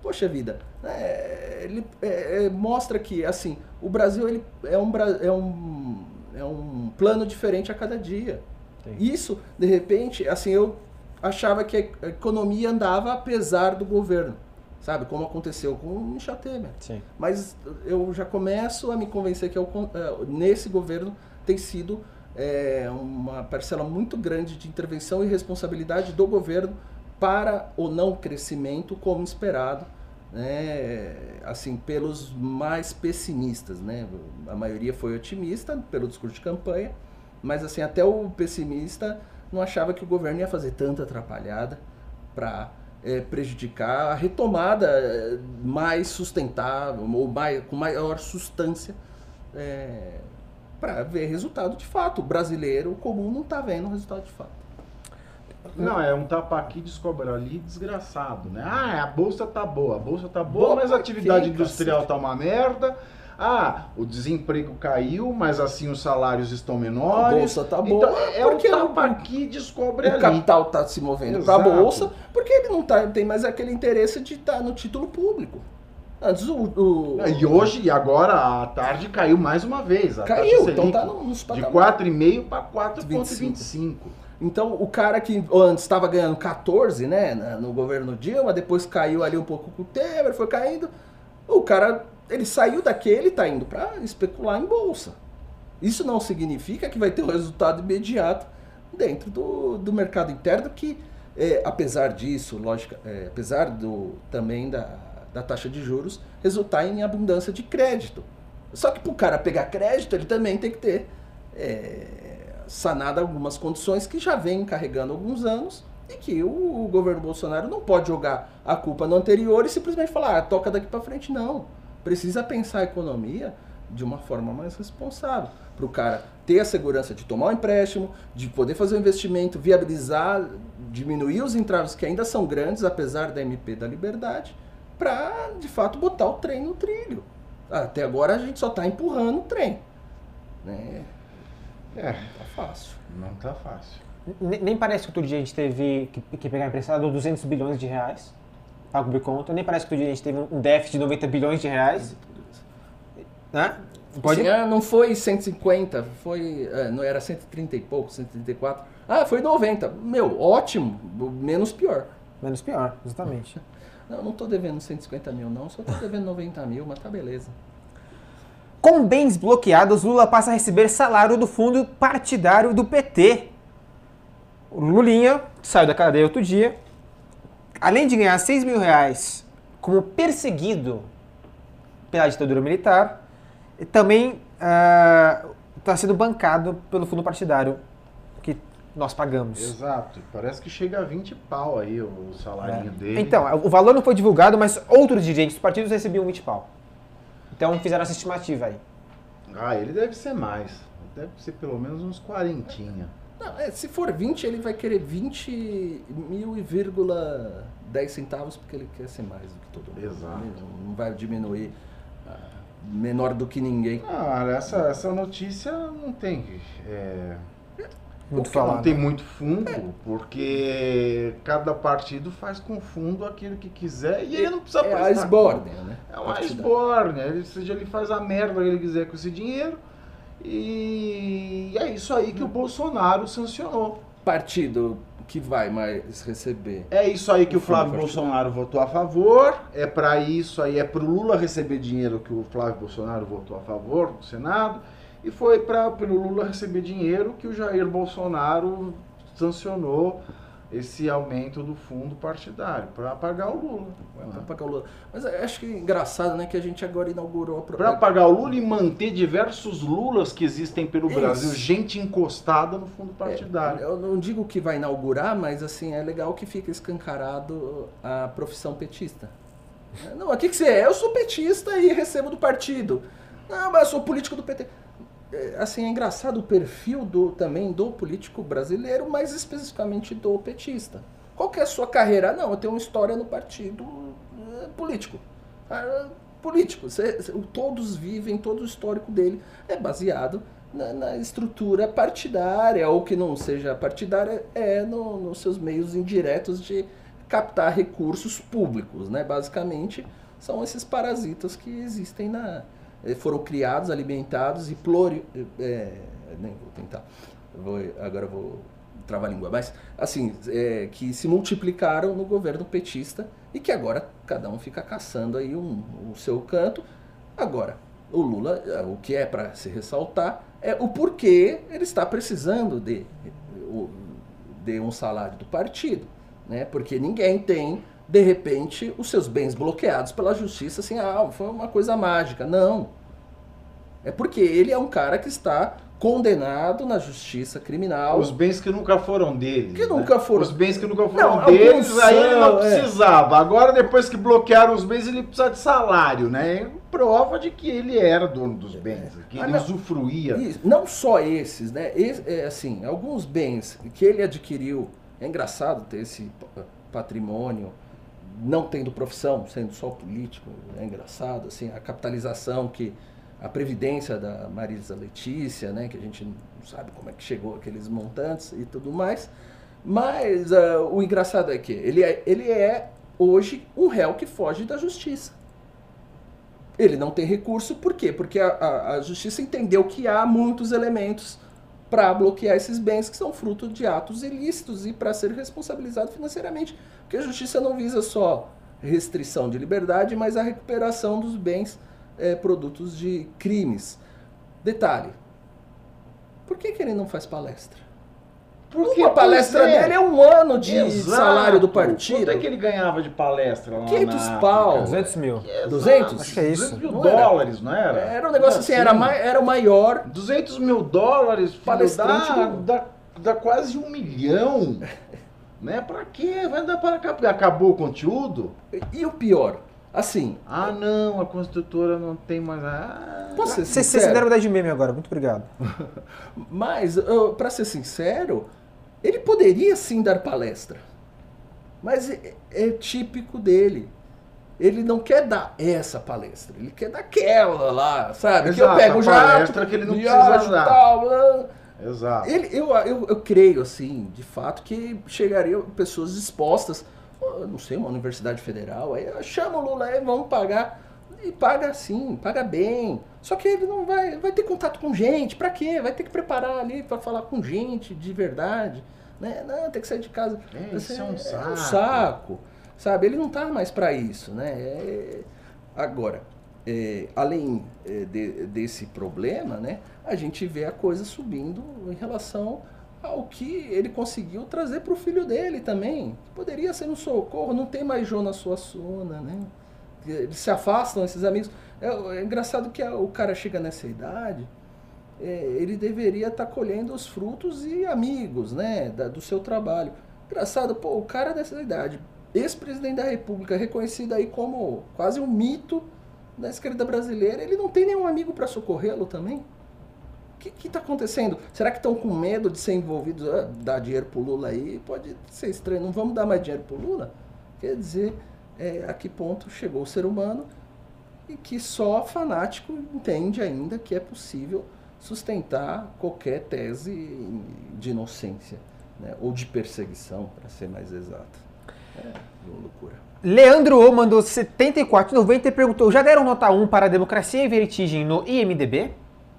Poxa vida, é, ele é, é, mostra que assim o Brasil ele é um, é um, é um plano diferente a cada dia. Sim. Isso, de repente, assim, eu achava que a economia andava apesar do governo, sabe? Como aconteceu com o Michel Temer. Sim. Mas eu já começo a me convencer que é o con- é, nesse governo tem sido é, uma parcela muito grande de intervenção e responsabilidade do governo para o não crescimento como esperado, né, assim, pelos mais pessimistas, né? A maioria foi otimista pelo discurso de campanha, mas assim, até o pessimista não achava que o governo ia fazer tanta atrapalhada para prejudicar a retomada eh, mais sustentável ou mais, com maior substância para ver resultado de fato. O brasileiro comum não está vendo resultado de fato. Não, é um tapa aqui, descobre ali, desgraçado, né? Ah, a bolsa tá boa, a bolsa tá boa, Boa mas a atividade industrial tá uma merda. Ah, o desemprego caiu, mas assim os salários estão menores. A bolsa tá boa, Então, é porque tapa o- aqui, descobre O ali. capital está se movendo para a bolsa porque ele não tá, tem mais aquele interesse de estar no título público. Antes o, o- E hoje, e agora, à tarde, caiu mais uma vez. A caiu, então tá no- nos de patamares. 4,5 para 4,25. Então, o cara que antes estava ganhando 14, né, no governo Dilma, depois caiu ali um pouco com o Temer, foi caindo. O cara, ele saiu daquele e tá indo para especular em bolsa. Isso não significa que vai ter um resultado imediato dentro do, do mercado interno que, é, apesar disso, lógica, é, apesar do também da, da taxa de juros, resultar em abundância de crédito. Só que para o cara pegar crédito, ele também tem que ter é, sanado algumas condições que já vem carregando alguns anos e que o, o governo Bolsonaro não pode jogar a culpa no anterior e simplesmente falar, ah, toca daqui para frente. Não. Precisa pensar a economia de uma forma mais responsável. Para o cara ter a segurança de tomar um empréstimo, de poder fazer um investimento, viabilizar, diminuir os entraves que ainda são grandes, apesar da MP da liberdade, para de fato botar o trem no trilho. Até agora a gente só está empurrando o trem. Né? É, Tá fácil. não tá fácil. Nem nem parece que outro dia a gente teve que, que pegar emprestado 200 bilhões de reais para cobrir conta. Nem parece que a gente teve um déficit de 90 bilhões de reais. Né? Pode... Assim, ah, não foi 150, foi. é, não era 130 e pouco, 134. Ah, foi 90. Meu, ótimo, menos pior. Menos pior, exatamente. Não, não tô devendo 150 mil, não, só tô devendo 90 mil, mas tá beleza. Com bens bloqueados, Lula passa a receber salário do fundo partidário do PT. O Lulinha saiu da cadeia outro dia. Além de ganhar 6 mil reais como perseguido pela ditadura militar, também está sendo bancado pelo fundo partidário que nós pagamos. Exato. Parece que chega a 20 pau aí o salário dele. Então, o valor não foi divulgado, mas outros dirigentes dos partidos recebiam 20 pau. Então fizeram essa estimativa aí. Ah, ele deve ser mais. Deve ser pelo menos uns 40. Não, é, se for 20, ele vai querer 20 mil e vírgula 10 centavos, porque ele quer ser mais do que todo mundo. Exato. Ele não vai diminuir. ah, menor do que ninguém. Ah, essa, essa notícia não tem. É, Muito não falado. tem muito fundo, porque cada partido faz com fundo aquilo que quiser e ele não precisa É a esbórnia, né? É uma esbórnia, ele, seja, ele faz a merda que ele quiser com esse dinheiro e é isso aí que o Bolsonaro sancionou. Partido que vai mais receber. É isso aí que o Flávio Fundo Bolsonaro votou a favor, é para isso aí, é pro Lula receber dinheiro que o Flávio Bolsonaro votou a favor no Senado, e foi para o Lula receber dinheiro que o Jair Bolsonaro sancionou esse aumento do fundo partidário, para pagar o Lula. Pra pagar o Lula. Mas acho que é engraçado, né, que a gente agora inaugurou a Para pagar o Lula e manter diversos Lulas que existem pelo Isso. Brasil, gente encostada no fundo É, partidário. eu não digo que vai inaugurar, mas assim, é legal que fica escancarado a profissão petista. Não, o que, que você é? Eu sou petista e recebo do partido. Não, mas eu sou político do PT. É, Assim, é engraçado o perfil do, também do político brasileiro, mas especificamente do petista. Qual que é a sua carreira? Não, eu tenho uma história no partido é, político. Ah, político. Todos vivem, todo o histórico dele é baseado na, na estrutura partidária, ou que não seja partidária, é no- nos seus meios indiretos de captar recursos públicos, né? Basicamente, são esses parasitas que existem na... Foram criados, alimentados e pluri... É, nem vou tentar. Vou- agora vou travar a língua. Mas, assim, é, que se multiplicaram no governo petista e que agora cada um fica caçando aí um, o seu canto. Agora, o Lula, eh, o que é para se ressaltar é o porquê ele está precisando de, de um salário do partido. Né? Porque ninguém tem, de repente, os seus bens bloqueados pela justiça assim, ah, foi uma coisa mágica. Não. É porque ele é um cara que está condenado na justiça criminal. Os bens que nunca foram deles. Que né? nunca foram. Os bens que nunca foram Não, deles, alguns aí ele não são, é. precisava. Agora, depois que bloquearam os bens, ele precisa de salário, né? Prova de que ele era dono dos bens, que Ah, ele não. usufruía. Isso, não só esses, né? Esse- é, assim, alguns bens que ele adquiriu. É engraçado ter esse pa- patrimônio, não tendo profissão, sendo só político. É engraçado, assim, a capitalização que a previdência da Marisa Letícia, né? Que a gente não sabe como é que chegou aqueles montantes e tudo mais. Mas ah, o engraçado é que ele é, ele é hoje um réu que foge da justiça. Ele não tem recurso, por quê? Porque a, a- a justiça entendeu que há muitos elementos para bloquear esses bens que são fruto de atos ilícitos e para ser responsabilizado financeiramente. Porque a justiça não visa só restrição de liberdade, mas a recuperação dos bens eh, produtos de crimes. Detalhe: por que, que ele não faz palestra? Porque, Uma palestra é. dele é um ano de Exato. salário do partido. Quanto é que ele ganhava de palestra lá 500 na pau. África? 200 mil. Exato. 200? Acho que é isso. 200 mil Não era? dólares, não era? Era um negócio assim, era, mai- era o maior 200 mil dólares, Palestrante dá, do- dá, dá quase um milhão. né? Pra quê? Vai dar para cá. Acabou o conteúdo? E o pior, assim, Ah, não, a construtora não tem mais. Ah, posso ser Vocês vocês sincero? deram 10 de meme agora, muito obrigado. Mas, pra ser sincero, ele poderia sim dar palestra. Mas é, é típico dele. Ele não quer dar essa palestra, ele quer dar aquela lá, sabe? que eu Exato, pego já. palestra que ele não precisa dar. Tal. Exato. Ele, eu, eu, eu creio, assim, de fato, que chegariam pessoas dispostas, não sei, uma universidade federal, aí ah, chama o Lula aí, vamos pagar. E paga sim, paga bem. Só que ele não vai, vai ter contato com gente, pra quê? Vai ter que preparar ali pra falar com gente de verdade. Né? Não, tem que sair de casa. É, isso é um É um saco. saco. Sabe? Ele não tá mais pra isso, né? É- Agora, é, além é, de- desse problema, né, a gente vê a coisa subindo em relação ao que ele conseguiu trazer para o filho dele também. Poderia ser um socorro, não tem mais Jonas Suassuna, né? Eles se afastam, esses amigos. É, é engraçado que a- o cara chega nessa idade, é, ele deveria estar colhendo os frutos e amigos, né, da- do seu trabalho. Engraçado, pô, o cara dessa idade, ex-presidente da República, reconhecido aí como quase um mito da esquerda brasileira, ele não tem nenhum amigo para socorrê-lo também? O que, que tá acontecendo? Será que estão com medo de ser envolvidos? Ah, dar dinheiro pro Lula aí pode ser estranho. Não vamos dar mais dinheiro pro Lula? Quer dizer, é, a que ponto chegou o ser humano e que só fanático entende ainda que é possível sustentar qualquer tese de inocência né? ou de perseguição, para ser mais exato. É uma loucura. Leandro O mandou 74,90 e perguntou: já deram nota 1 para a democracia e vertigem no IMDB?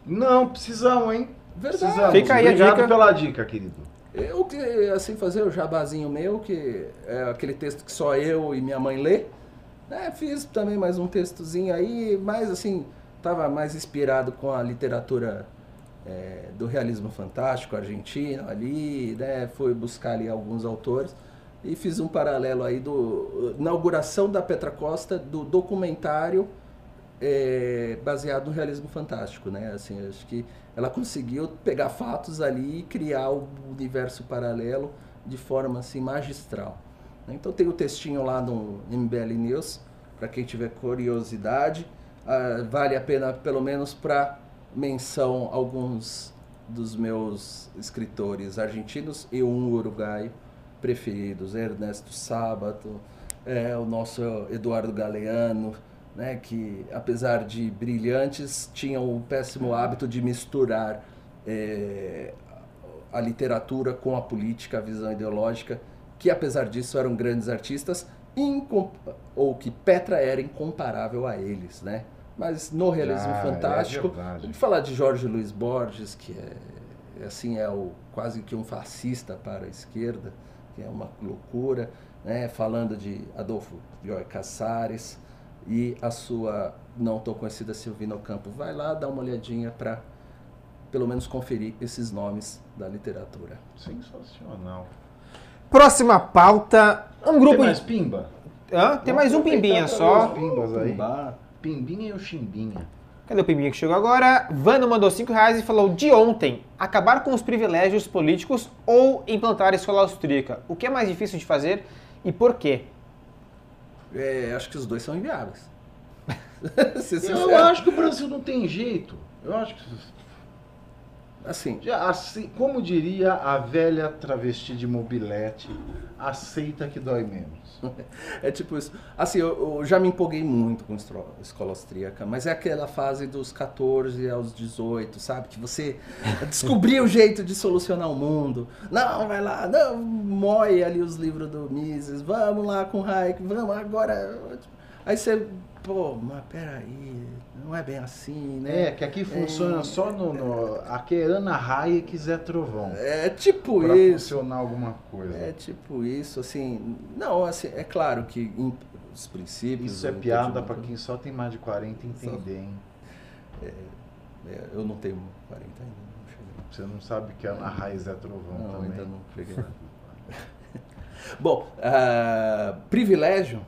Não, precisamos, hein? Verdade. Precisamos. Fica aí a Obrigado dica. pela dica, querido. Eu que, assim, fazer o jabazinho meu, que é aquele texto que só eu e minha mãe lê. né, fiz também mais um textozinho aí, mas assim, tava mais inspirado com a literatura é, do realismo fantástico argentino ali, né? Fui buscar ali alguns autores e fiz um paralelo aí do inauguração da Petra Costa do documentário é, baseado no realismo fantástico, né? Assim, acho que ela conseguiu pegar fatos ali e criar o universo paralelo de forma assim magistral. né? Então tem o textinho lá no MBL News para quem tiver curiosidade, Ah, vale a pena pelo menos para menção alguns dos meus escritores argentinos e um uruguaio preferidos, Ernesto Sábato, é, o nosso Eduardo Galeano, né, que apesar de brilhantes, tinham o péssimo hábito de misturar é, a literatura com a política, a visão ideológica, que apesar disso eram grandes artistas, ou que Petra era incomparável a eles, né? Mas no realismo Ah, é fantástico, verdade. Vamos falar de Jorge Luiz Borges, que é assim é o quase que um fascista para a esquerda, que é uma loucura, né? Falando de Adolfo Joy Casares e a sua não tão conhecida Silvina Ocampo. Vai lá dar uma olhadinha para pelo menos conferir esses nomes da literatura. Sensacional. Próxima pauta. Um Tem grupo. mais pimba? Hã? Tem mais um pimbinha só. Pimbas aí. Pimbinha e o chimbinha. Cadê o pimbinha que chegou agora? Vano mandou 5 reais e falou: de ontem, acabar com os privilégios políticos ou implantar a escola austríaca. O que é mais difícil de fazer e por quê? é, acho que os dois são inviáveis. Eu acho que o Brasil não tem jeito. Eu acho que. Assim, Já, assim, como diria a velha travesti de mobilete, aceita que dói menos. É tipo isso. Assim, eu, eu já me empolguei muito com estro- escola austríaca, mas é aquela fase dos 14 aos 18, sabe? Que você descobriu o jeito de solucionar o mundo. Não, vai lá, não, moe ali os livros do Mises, vamos lá com o Hayek, vamos agora. Aí você, pô, mas peraí, não é bem assim, né? É, que aqui funciona só no, no. Aqui é Ana Hayek e Zé Trovão. É tipo Pra isso. funcionar alguma coisa. É tipo isso, assim. Não, assim, é claro que em- os princípios. Isso é piada pra quem só tem mais de 40 entender, hein? É, eu não tenho 40 ainda, não cheguei. Você não sabe que a Ana Hayek e Zé Trovão Não, também. ainda não cheguei lá. Bom, ah, privilégio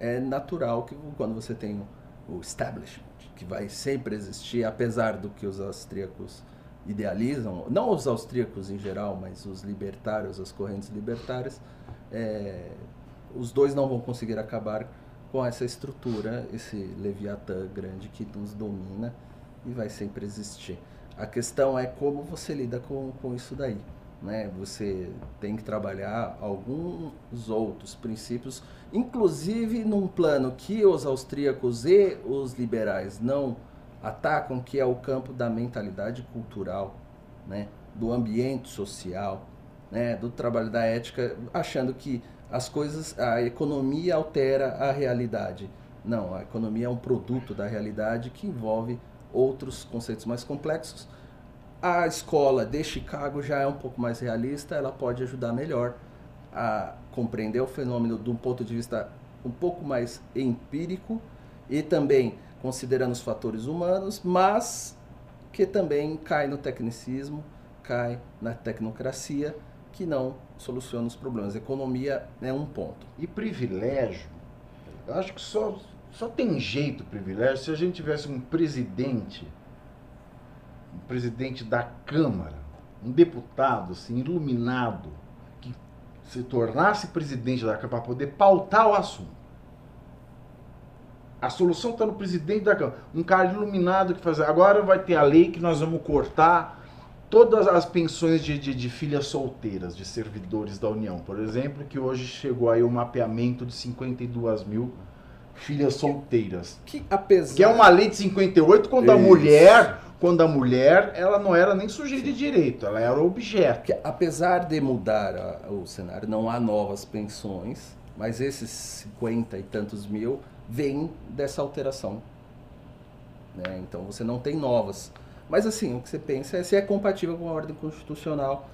é natural que quando você tem o establishment, que vai sempre existir, apesar do que os austríacos idealizam, não os austríacos em geral, mas os libertários, as correntes libertárias, é, os dois não vão conseguir acabar com essa estrutura, esse leviatã grande que nos domina e vai sempre existir. A questão é como você lida com, com isso daí. Né? Você tem que trabalhar alguns outros princípios, inclusive num plano que os austríacos e os liberais não atacam, que é o campo da mentalidade cultural, né? do ambiente social, né? do trabalho da ética, achando que as coisas, a economia altera a realidade. Não, a economia é um produto da realidade que envolve outros conceitos mais complexos. A escola de Chicago já é um pouco mais realista, ela pode ajudar melhor a compreender o fenômeno de um ponto de vista um pouco mais empírico e também considerando os fatores humanos, mas que também cai no tecnicismo, cai na tecnocracia, que não soluciona os problemas. Economia é um ponto. E privilégio, eu acho que só, só tem jeito privilégio se a gente tivesse um presidente, um presidente da Câmara, um deputado assim, iluminado, que se tornasse presidente da Câmara para poder pautar o assunto. A solução está no presidente da Câmara. Um cara iluminado que faz. Agora vai ter a lei que nós vamos cortar todas as pensões de, de, de filhas solteiras, de servidores da União, por exemplo, que hoje chegou aí o mapeamento de 52 mil filhas solteiras. Que apesar. Que é uma lei de 58 quando a Isso. mulher, quando a mulher, ela não era nem sujeita de direito, ela era objeto. que apesar de mudar a- o cenário, não há novas pensões, mas esses 50 e tantos mil vêm dessa alteração. Né? Então você não tem novas. Mas assim, o que você pensa é se é compatível com a ordem constitucional,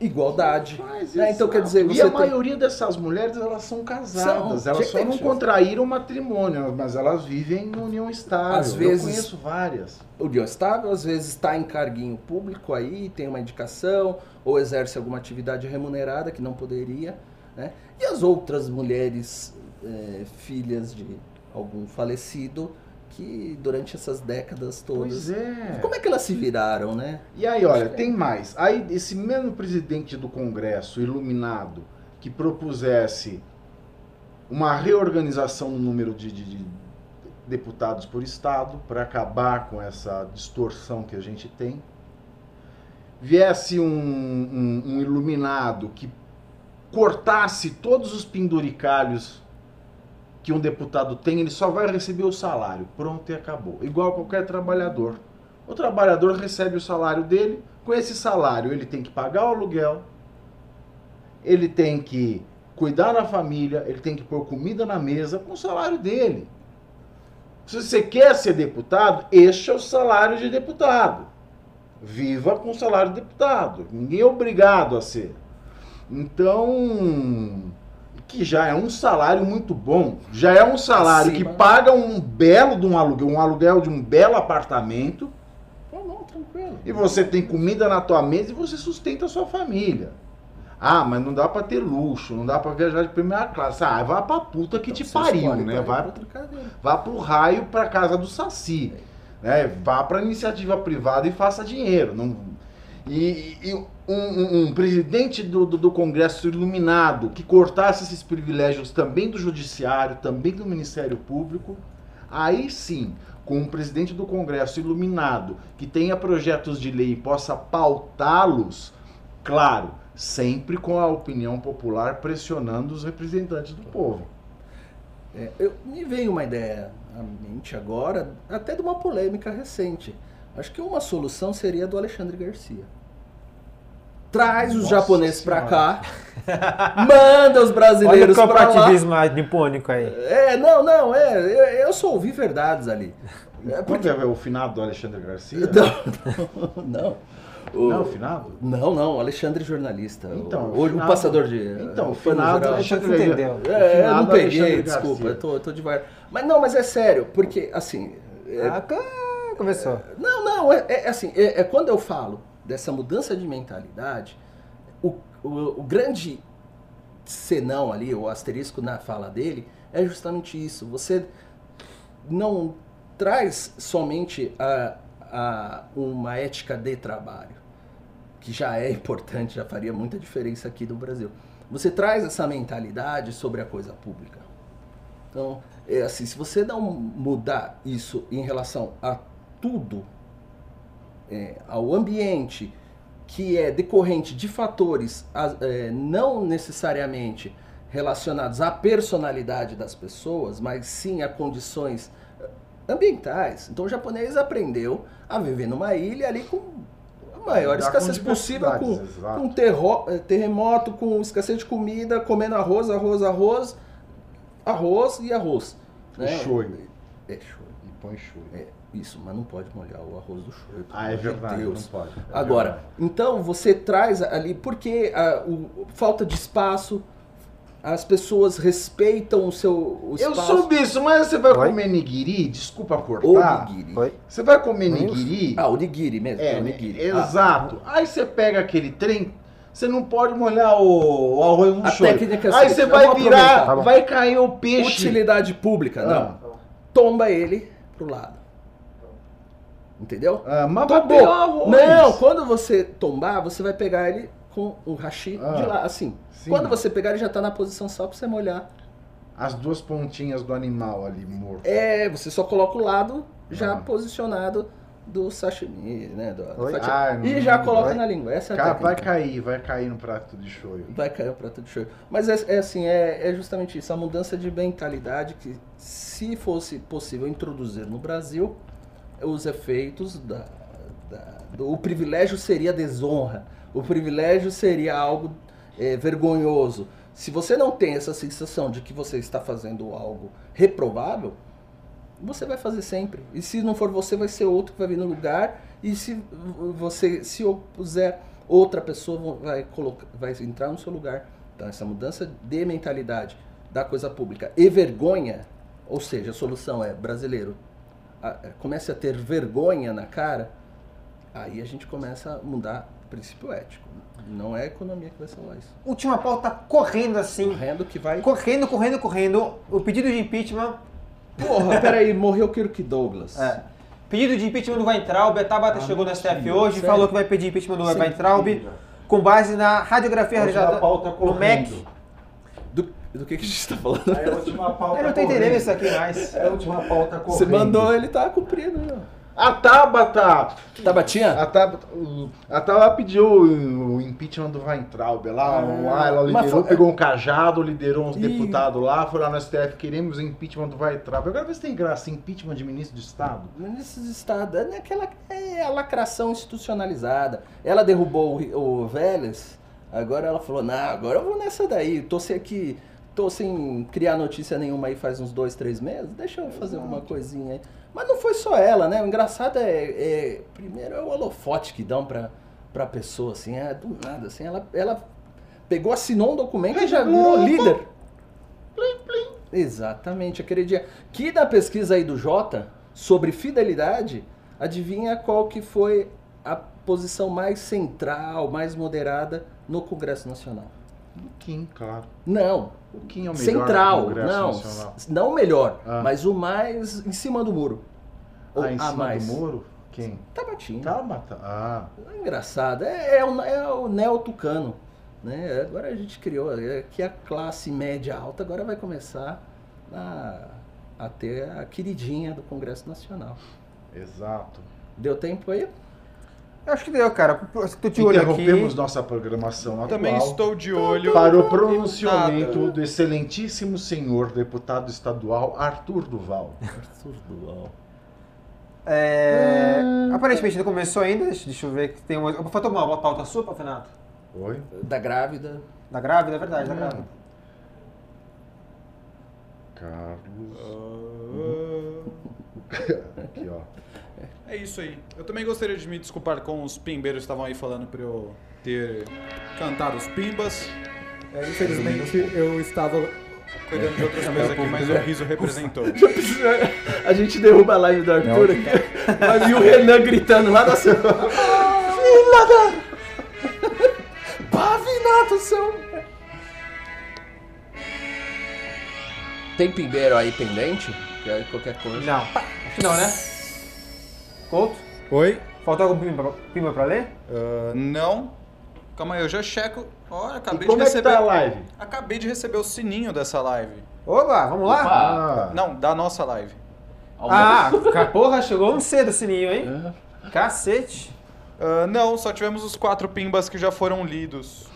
igualdade. Né? Então quer dizer, e a tem... maioria dessas mulheres, elas são casadas, São, elas só não contraíram matrimônio, mas elas vivem em união estável. Às vezes- Eu conheço várias. união estável, às vezes está em carguinho público aí, tem uma indicação, ou exerce alguma atividade remunerada que não poderia. Né? E as outras mulheres, eh, filhas de algum falecido, que durante essas décadas todas. Pois é. Como é que elas se viraram, né? E aí, olha, tem mais. Aí, esse mesmo presidente do Congresso, iluminado, que propusesse uma reorganização no número de, de- de deputados por estado para acabar com essa distorção que a gente tem, viesse um, um- um iluminado que cortasse todos os penduricalhos que um deputado tem, ele só vai receber o salário. Pronto e acabou. Igual qualquer trabalhador. O trabalhador recebe o salário dele, com esse salário ele tem que pagar o aluguel, ele tem que cuidar da família, ele tem que pôr comida na mesa com o salário dele. Se você quer ser deputado, este é o salário de deputado. Viva com o salário de deputado. Ninguém é obrigado a ser. Então, que já é um salário muito bom, já é um salário Acima. que paga um belo de um aluguel, um aluguel de um belo apartamento, Não, não, tranquilo. e você tem comida na tua mesa e você sustenta a sua família. Ah, mas não dá pra ter luxo, não dá pra viajar de primeira classe. Ah, vai pra puta que te Então, você pariu, né? Vai, vá pro raio pra casa do Saci. Né? Vá pra iniciativa privada e faça dinheiro. Não... E, e um, um- um presidente do, do, do Congresso iluminado que cortasse esses privilégios também do Judiciário, também do Ministério Público, aí sim, com um presidente do Congresso iluminado que tenha projetos de lei e possa pautá-los, claro, sempre com a opinião popular pressionando os representantes do povo. É, eu, me veio uma ideia à mente agora, até de uma polêmica recente. Acho que uma solução seria a do Alexandre Garcia. Traz os Nossa japoneses pra Senhora. cá, manda os Olha o brasileiros pra lá. corporativismo nipônico aí. É, não, não, é, eu, eu só ouvi verdades ali. É Quando é o finado do Alexandre Garcia? Não, não. O- Não, o finado? Não, não, o Alexandre jornalista. Então, o, o finado- passador de. Então, o pano finado geral. Alexandre Você entendeu. O É, eu não peguei, Alexandre desculpa, Garcia. eu tô, eu tô devagar. Mas não, mas é sério, porque assim. é- Ah, começou. não, não, é, é assim, é, é quando eu falo dessa mudança de mentalidade, o, o, o grande senão ali, o asterisco na fala dele, é justamente isso. Você não traz somente a, a uma ética de trabalho, que já é importante, já faria muita diferença aqui no Brasil. Você traz essa mentalidade sobre a coisa pública. Então, é assim, se você não mudar isso em relação a tudo, é, ao ambiente que é decorrente de fatores é, não necessariamente relacionados à personalidade das pessoas, mas sim a condições eh, ambientais. Então o japonês aprendeu a viver numa ilha ali com a maior Lidar escassez com possível, com, com terro- eh, terremoto, com escassez de comida, comendo arroz, arroz, arroz, arroz e arroz. E shoyu. É shoyu. E põe shoyu. É, isso, mas não pode molhar o arroz do pelo Ah, é verdade, Deus. não pode. É Agora, verdade. então você traz ali, porque a, o, falta de espaço, as pessoas respeitam o seu o Eu espaço. soube isso, mas você vai Oi? comer nigiri? Desculpa cortar. Onigiri. Foi? Você vai comer nigiri? Ah, onigiri mesmo. É, onigiri. Ah, exato. Aí você pega aquele trem, você não pode molhar o, o arroz no técnica é Aí você eu vai virar, aproveitar. Tá vai cair o peixe. utilidade pública, não. Ah. Tomba ele pro lado. Entendeu? Ah, mas Tombou. arroz. Não, quando você tombar, você vai pegar ele com o hashi Ah, de lá, assim. sim. Quando você pegar, ele já tá na posição só pra você molhar. As duas pontinhas do animal ali morto. É, você só coloca o lado já Ah. posicionado do sashimi, né? Do, do Ah, e já não, coloca vai- na língua. Essa é a vai cair, vai cair no prato de shoyu. Vai cair o prato de shoyu. Mas é, é assim, é, é justamente isso, a mudança de mentalidade que se fosse possível introduzir no Brasil, os efeitos da, da- do, o privilégio seria desonra, o privilégio seria algo é, vergonhoso. Se você não tem essa sensação de que você está fazendo algo reprovável, você vai fazer sempre. E se não for você, vai ser outro que vai vir no lugar. E se você se opuser, outra pessoa vai, colocar, vai entrar no seu lugar. Então, essa mudança de mentalidade da coisa pública e vergonha, ou seja, a solução é brasileiro, comece a ter vergonha na cara, aí a gente começa a mudar o princípio ético. Não é a economia que vai salvar isso. Última pauta correndo assim. Correndo que vai. Correndo, correndo, correndo. O pedido de impeachment. Porra, peraí, morreu Kirk Douglas. É. Pedido de impeachment do Weintraub. A Tabata Ah, chegou no STF hoje e Sério? falou que vai pedir impeachment do Mentira. Weintraub com base na radiografia Última realizada no MEC. Do, que, que a gente tá falando? É a última pauta Eu não tô entendendo isso aqui mais. É a última pauta correndo. Você mandou, ele tá cumprindo. A Tabata! Tabatinha? A Tabata, a Tabata pediu o, impeachment do Weintraub. Lá, lá ela liderou, pegou um cajado, liderou uns Ih. deputados lá, foi lá no STF, queremos o impeachment do Weintraub. Agora vê se tem graça, impeachment de ministro de Estado. Ministro de Estado, é aquela é a lacração institucionalizada. Ela derrubou o, o Vélez, agora ela falou, não, agora eu vou nessa daí. Tô sem aqui, tô sem criar notícia nenhuma aí faz uns dois, três meses, deixa eu fazer alguma coisinha aí. Mas não foi só ela, né? O engraçado é, é- primeiro é o holofote que dão pra, pra pessoa, assim, é do nada, assim, ela, ela pegou, assinou um documento e já virou líder. Exatamente, aquele dia. Que na pesquisa aí do Jota sobre fidelidade, adivinha qual que foi a posição mais central, mais moderada no Congresso Nacional? O Kim, claro. Não, O Kim é o melhor central, Congresso não, Nacional. não o melhor, Ah. mas o mais em cima do muro. Ou Ah, em cima mais. do muro? Quem? Tabatinho. Tabata. Ah, É engraçado, é, é o, é o neo-tucano. Né? Agora a gente criou é que a classe média alta agora vai começar a, a ter a queridinha do Congresso Nacional. exato. Deu tempo aí? Acho que deu, cara. De olho aqui. Interrompemos nossa programação atual Também estou de olho. para o pronunciamento Nada. do excelentíssimo senhor deputado estadual Arthur Duval. É, Aparentemente não começou ainda. Deixa, eu ver que tem uma. Faltou uma, uma pauta sua, Pafinato? Oi? Da grávida. Da grávida, é verdade, da grávida. Carlos. Ó. É isso aí. Eu também gostaria de me desculpar com os pimbeiros que estavam aí falando pra eu ter cantado os pimbas. É, infelizmente eu estava. Cuidando de outras coisas aqui, mas o riso representou. A gente derruba a live do Arthur aqui, mas e o Renan gritando lá da sua. Filha da. Pavinato seu. Tem pimbeiro aí pendente? Quer Qualquer coisa. Não. Acho que não, né? Couto? Oi? Faltou algum pimba, pra ler? Ah, não. Calma aí, eu já checo. Olha, E acabei como de é que receber. tá a live? Acabei de receber o sininho dessa live. Opa, vamos lá? Ah, Não, da nossa live. Ah, porra, chegou um cedo o sininho, hein? Cacete. Ah, não, só tivemos os quatro pimbas que já foram lidos.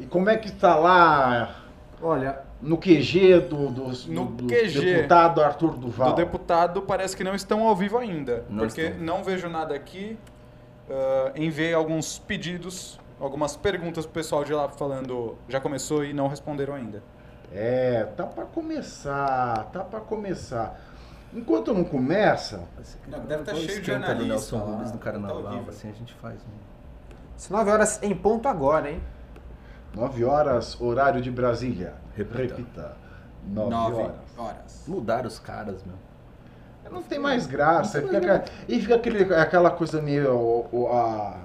e como é que tá lá Olha, no QG do, do, No do QG. deputado Arthur Duval? Do deputado parece que não estão ao vivo ainda. Não porque estão. não vejo nada aqui. Ah, enviei alguns pedidos, algumas perguntas pro pessoal de lá falando já começou e não responderam ainda. É, tá pra começar, tá pra começar. Enquanto não começa, Não, deve tá Vou cheio de esquenta do Nelson lá, Rubens no tá carnaval, horrível. assim a gente faz. Um... são 9 horas em ponto agora, hein? 9 horas, horário de Brasília. Repita. Repita. 9 Nove horas. horas. Mudaram os caras, meu. Não tem mais graça. fica aquela- e fica aquele, aquela coisa meio. O, o- a-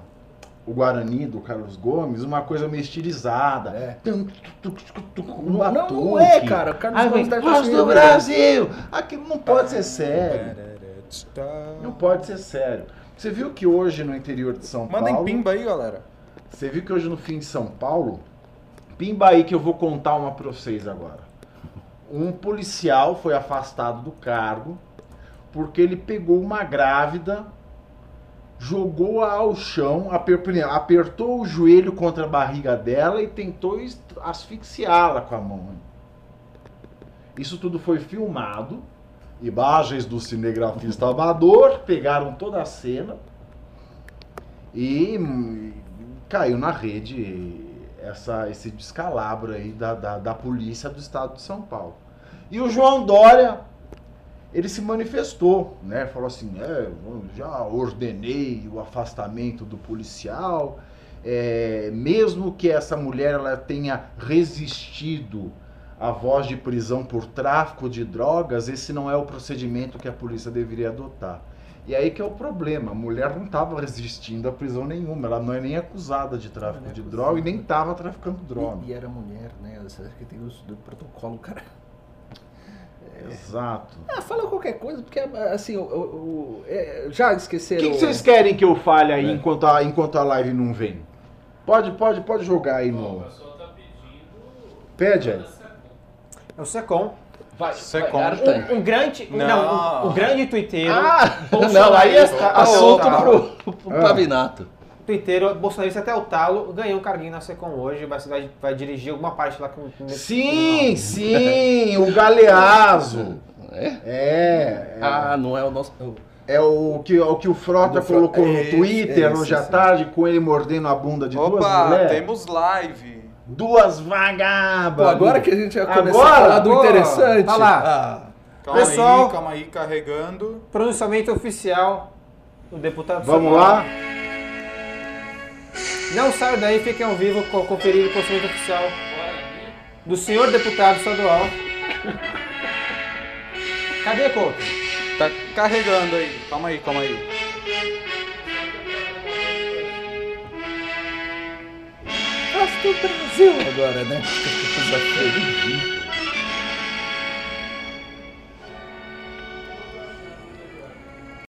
o Guarani do Carlos Gomes, uma coisa meio estilizada. É. Tum, tum, tum, tum, um Não, não, batuque. não é, cara. O Carlos Aí Gomes deve Voz tá do Brasil! Aquilo não pode ser sério. Não pode ser sério. Você viu que hoje no interior de São Mandem Paulo. pimba aí, galera. Você viu que hoje no fim de São Paulo, pimba aí que eu vou contar uma pra vocês agora. Um policial foi afastado do cargo porque ele pegou uma grávida jogou-a ao chão, apertou o joelho contra a barriga dela e tentou asfixiá-la com a mão. Isso tudo foi filmado. Imagens do cinegrafista amador pegaram toda a cena e hum, caiu na rede essa, esse descalabro aí da, da, da polícia do estado de São Paulo. E o João Dória, ele se manifestou, né? Falou assim, é, já ordenei o afastamento do policial, é, mesmo que essa mulher ela tenha resistido à voz de prisão por tráfico de drogas, esse não é o procedimento que a polícia deveria adotar. E aí que é o problema, a mulher não estava resistindo à prisão nenhuma, ela não é nem acusada de tráfico de droga e nem estava traficando droga. E, e era mulher, né? Você acha que tem o do protocolo, cara. Exato. Ah, fala qualquer coisa, porque assim, o, o- o- é, já O esqueceram. que, que vocês querem que eu fale aí É. enquanto, a, enquanto a live não vem? Pode, pode, pode jogar aí no. Pede aí. É o Secom. Vai, Secom. vai. Um, um grande. um- Não. Não, um, grande tuiteiro. Ah, não, aí é assunto ao pro, pro Ah. Pavinato. Tuiteiro, bolsonarista até o talo, ganhou um carguinho na Secom hoje, vai, vai, vai dirigir alguma parte lá com. com- Sim, sim, o Galeazo. É? É, é, Ah, não é o nosso. é o, que, o que o Frota Do Fro- colocou no Esse, Twitter esse, hoje à sim. tarde, com ele mordendo a bunda de duas Opa, mulheres. temos live. Duas vagabas. Agora que a gente vai começar Agora? a falar do Pô, interessante. tá lá. Ah, Calma Pessoal- aí, calma aí, carregando. Pronunciamento oficial do deputado Vamos estadual. lá? Não saiam daí, fiquem ao vivo co- conferindo o pronunciamento oficial do senhor deputado estadual. Cadê, Couto? Tá carregando aí. Calma aí, calma aí. Do Brasil agora, né?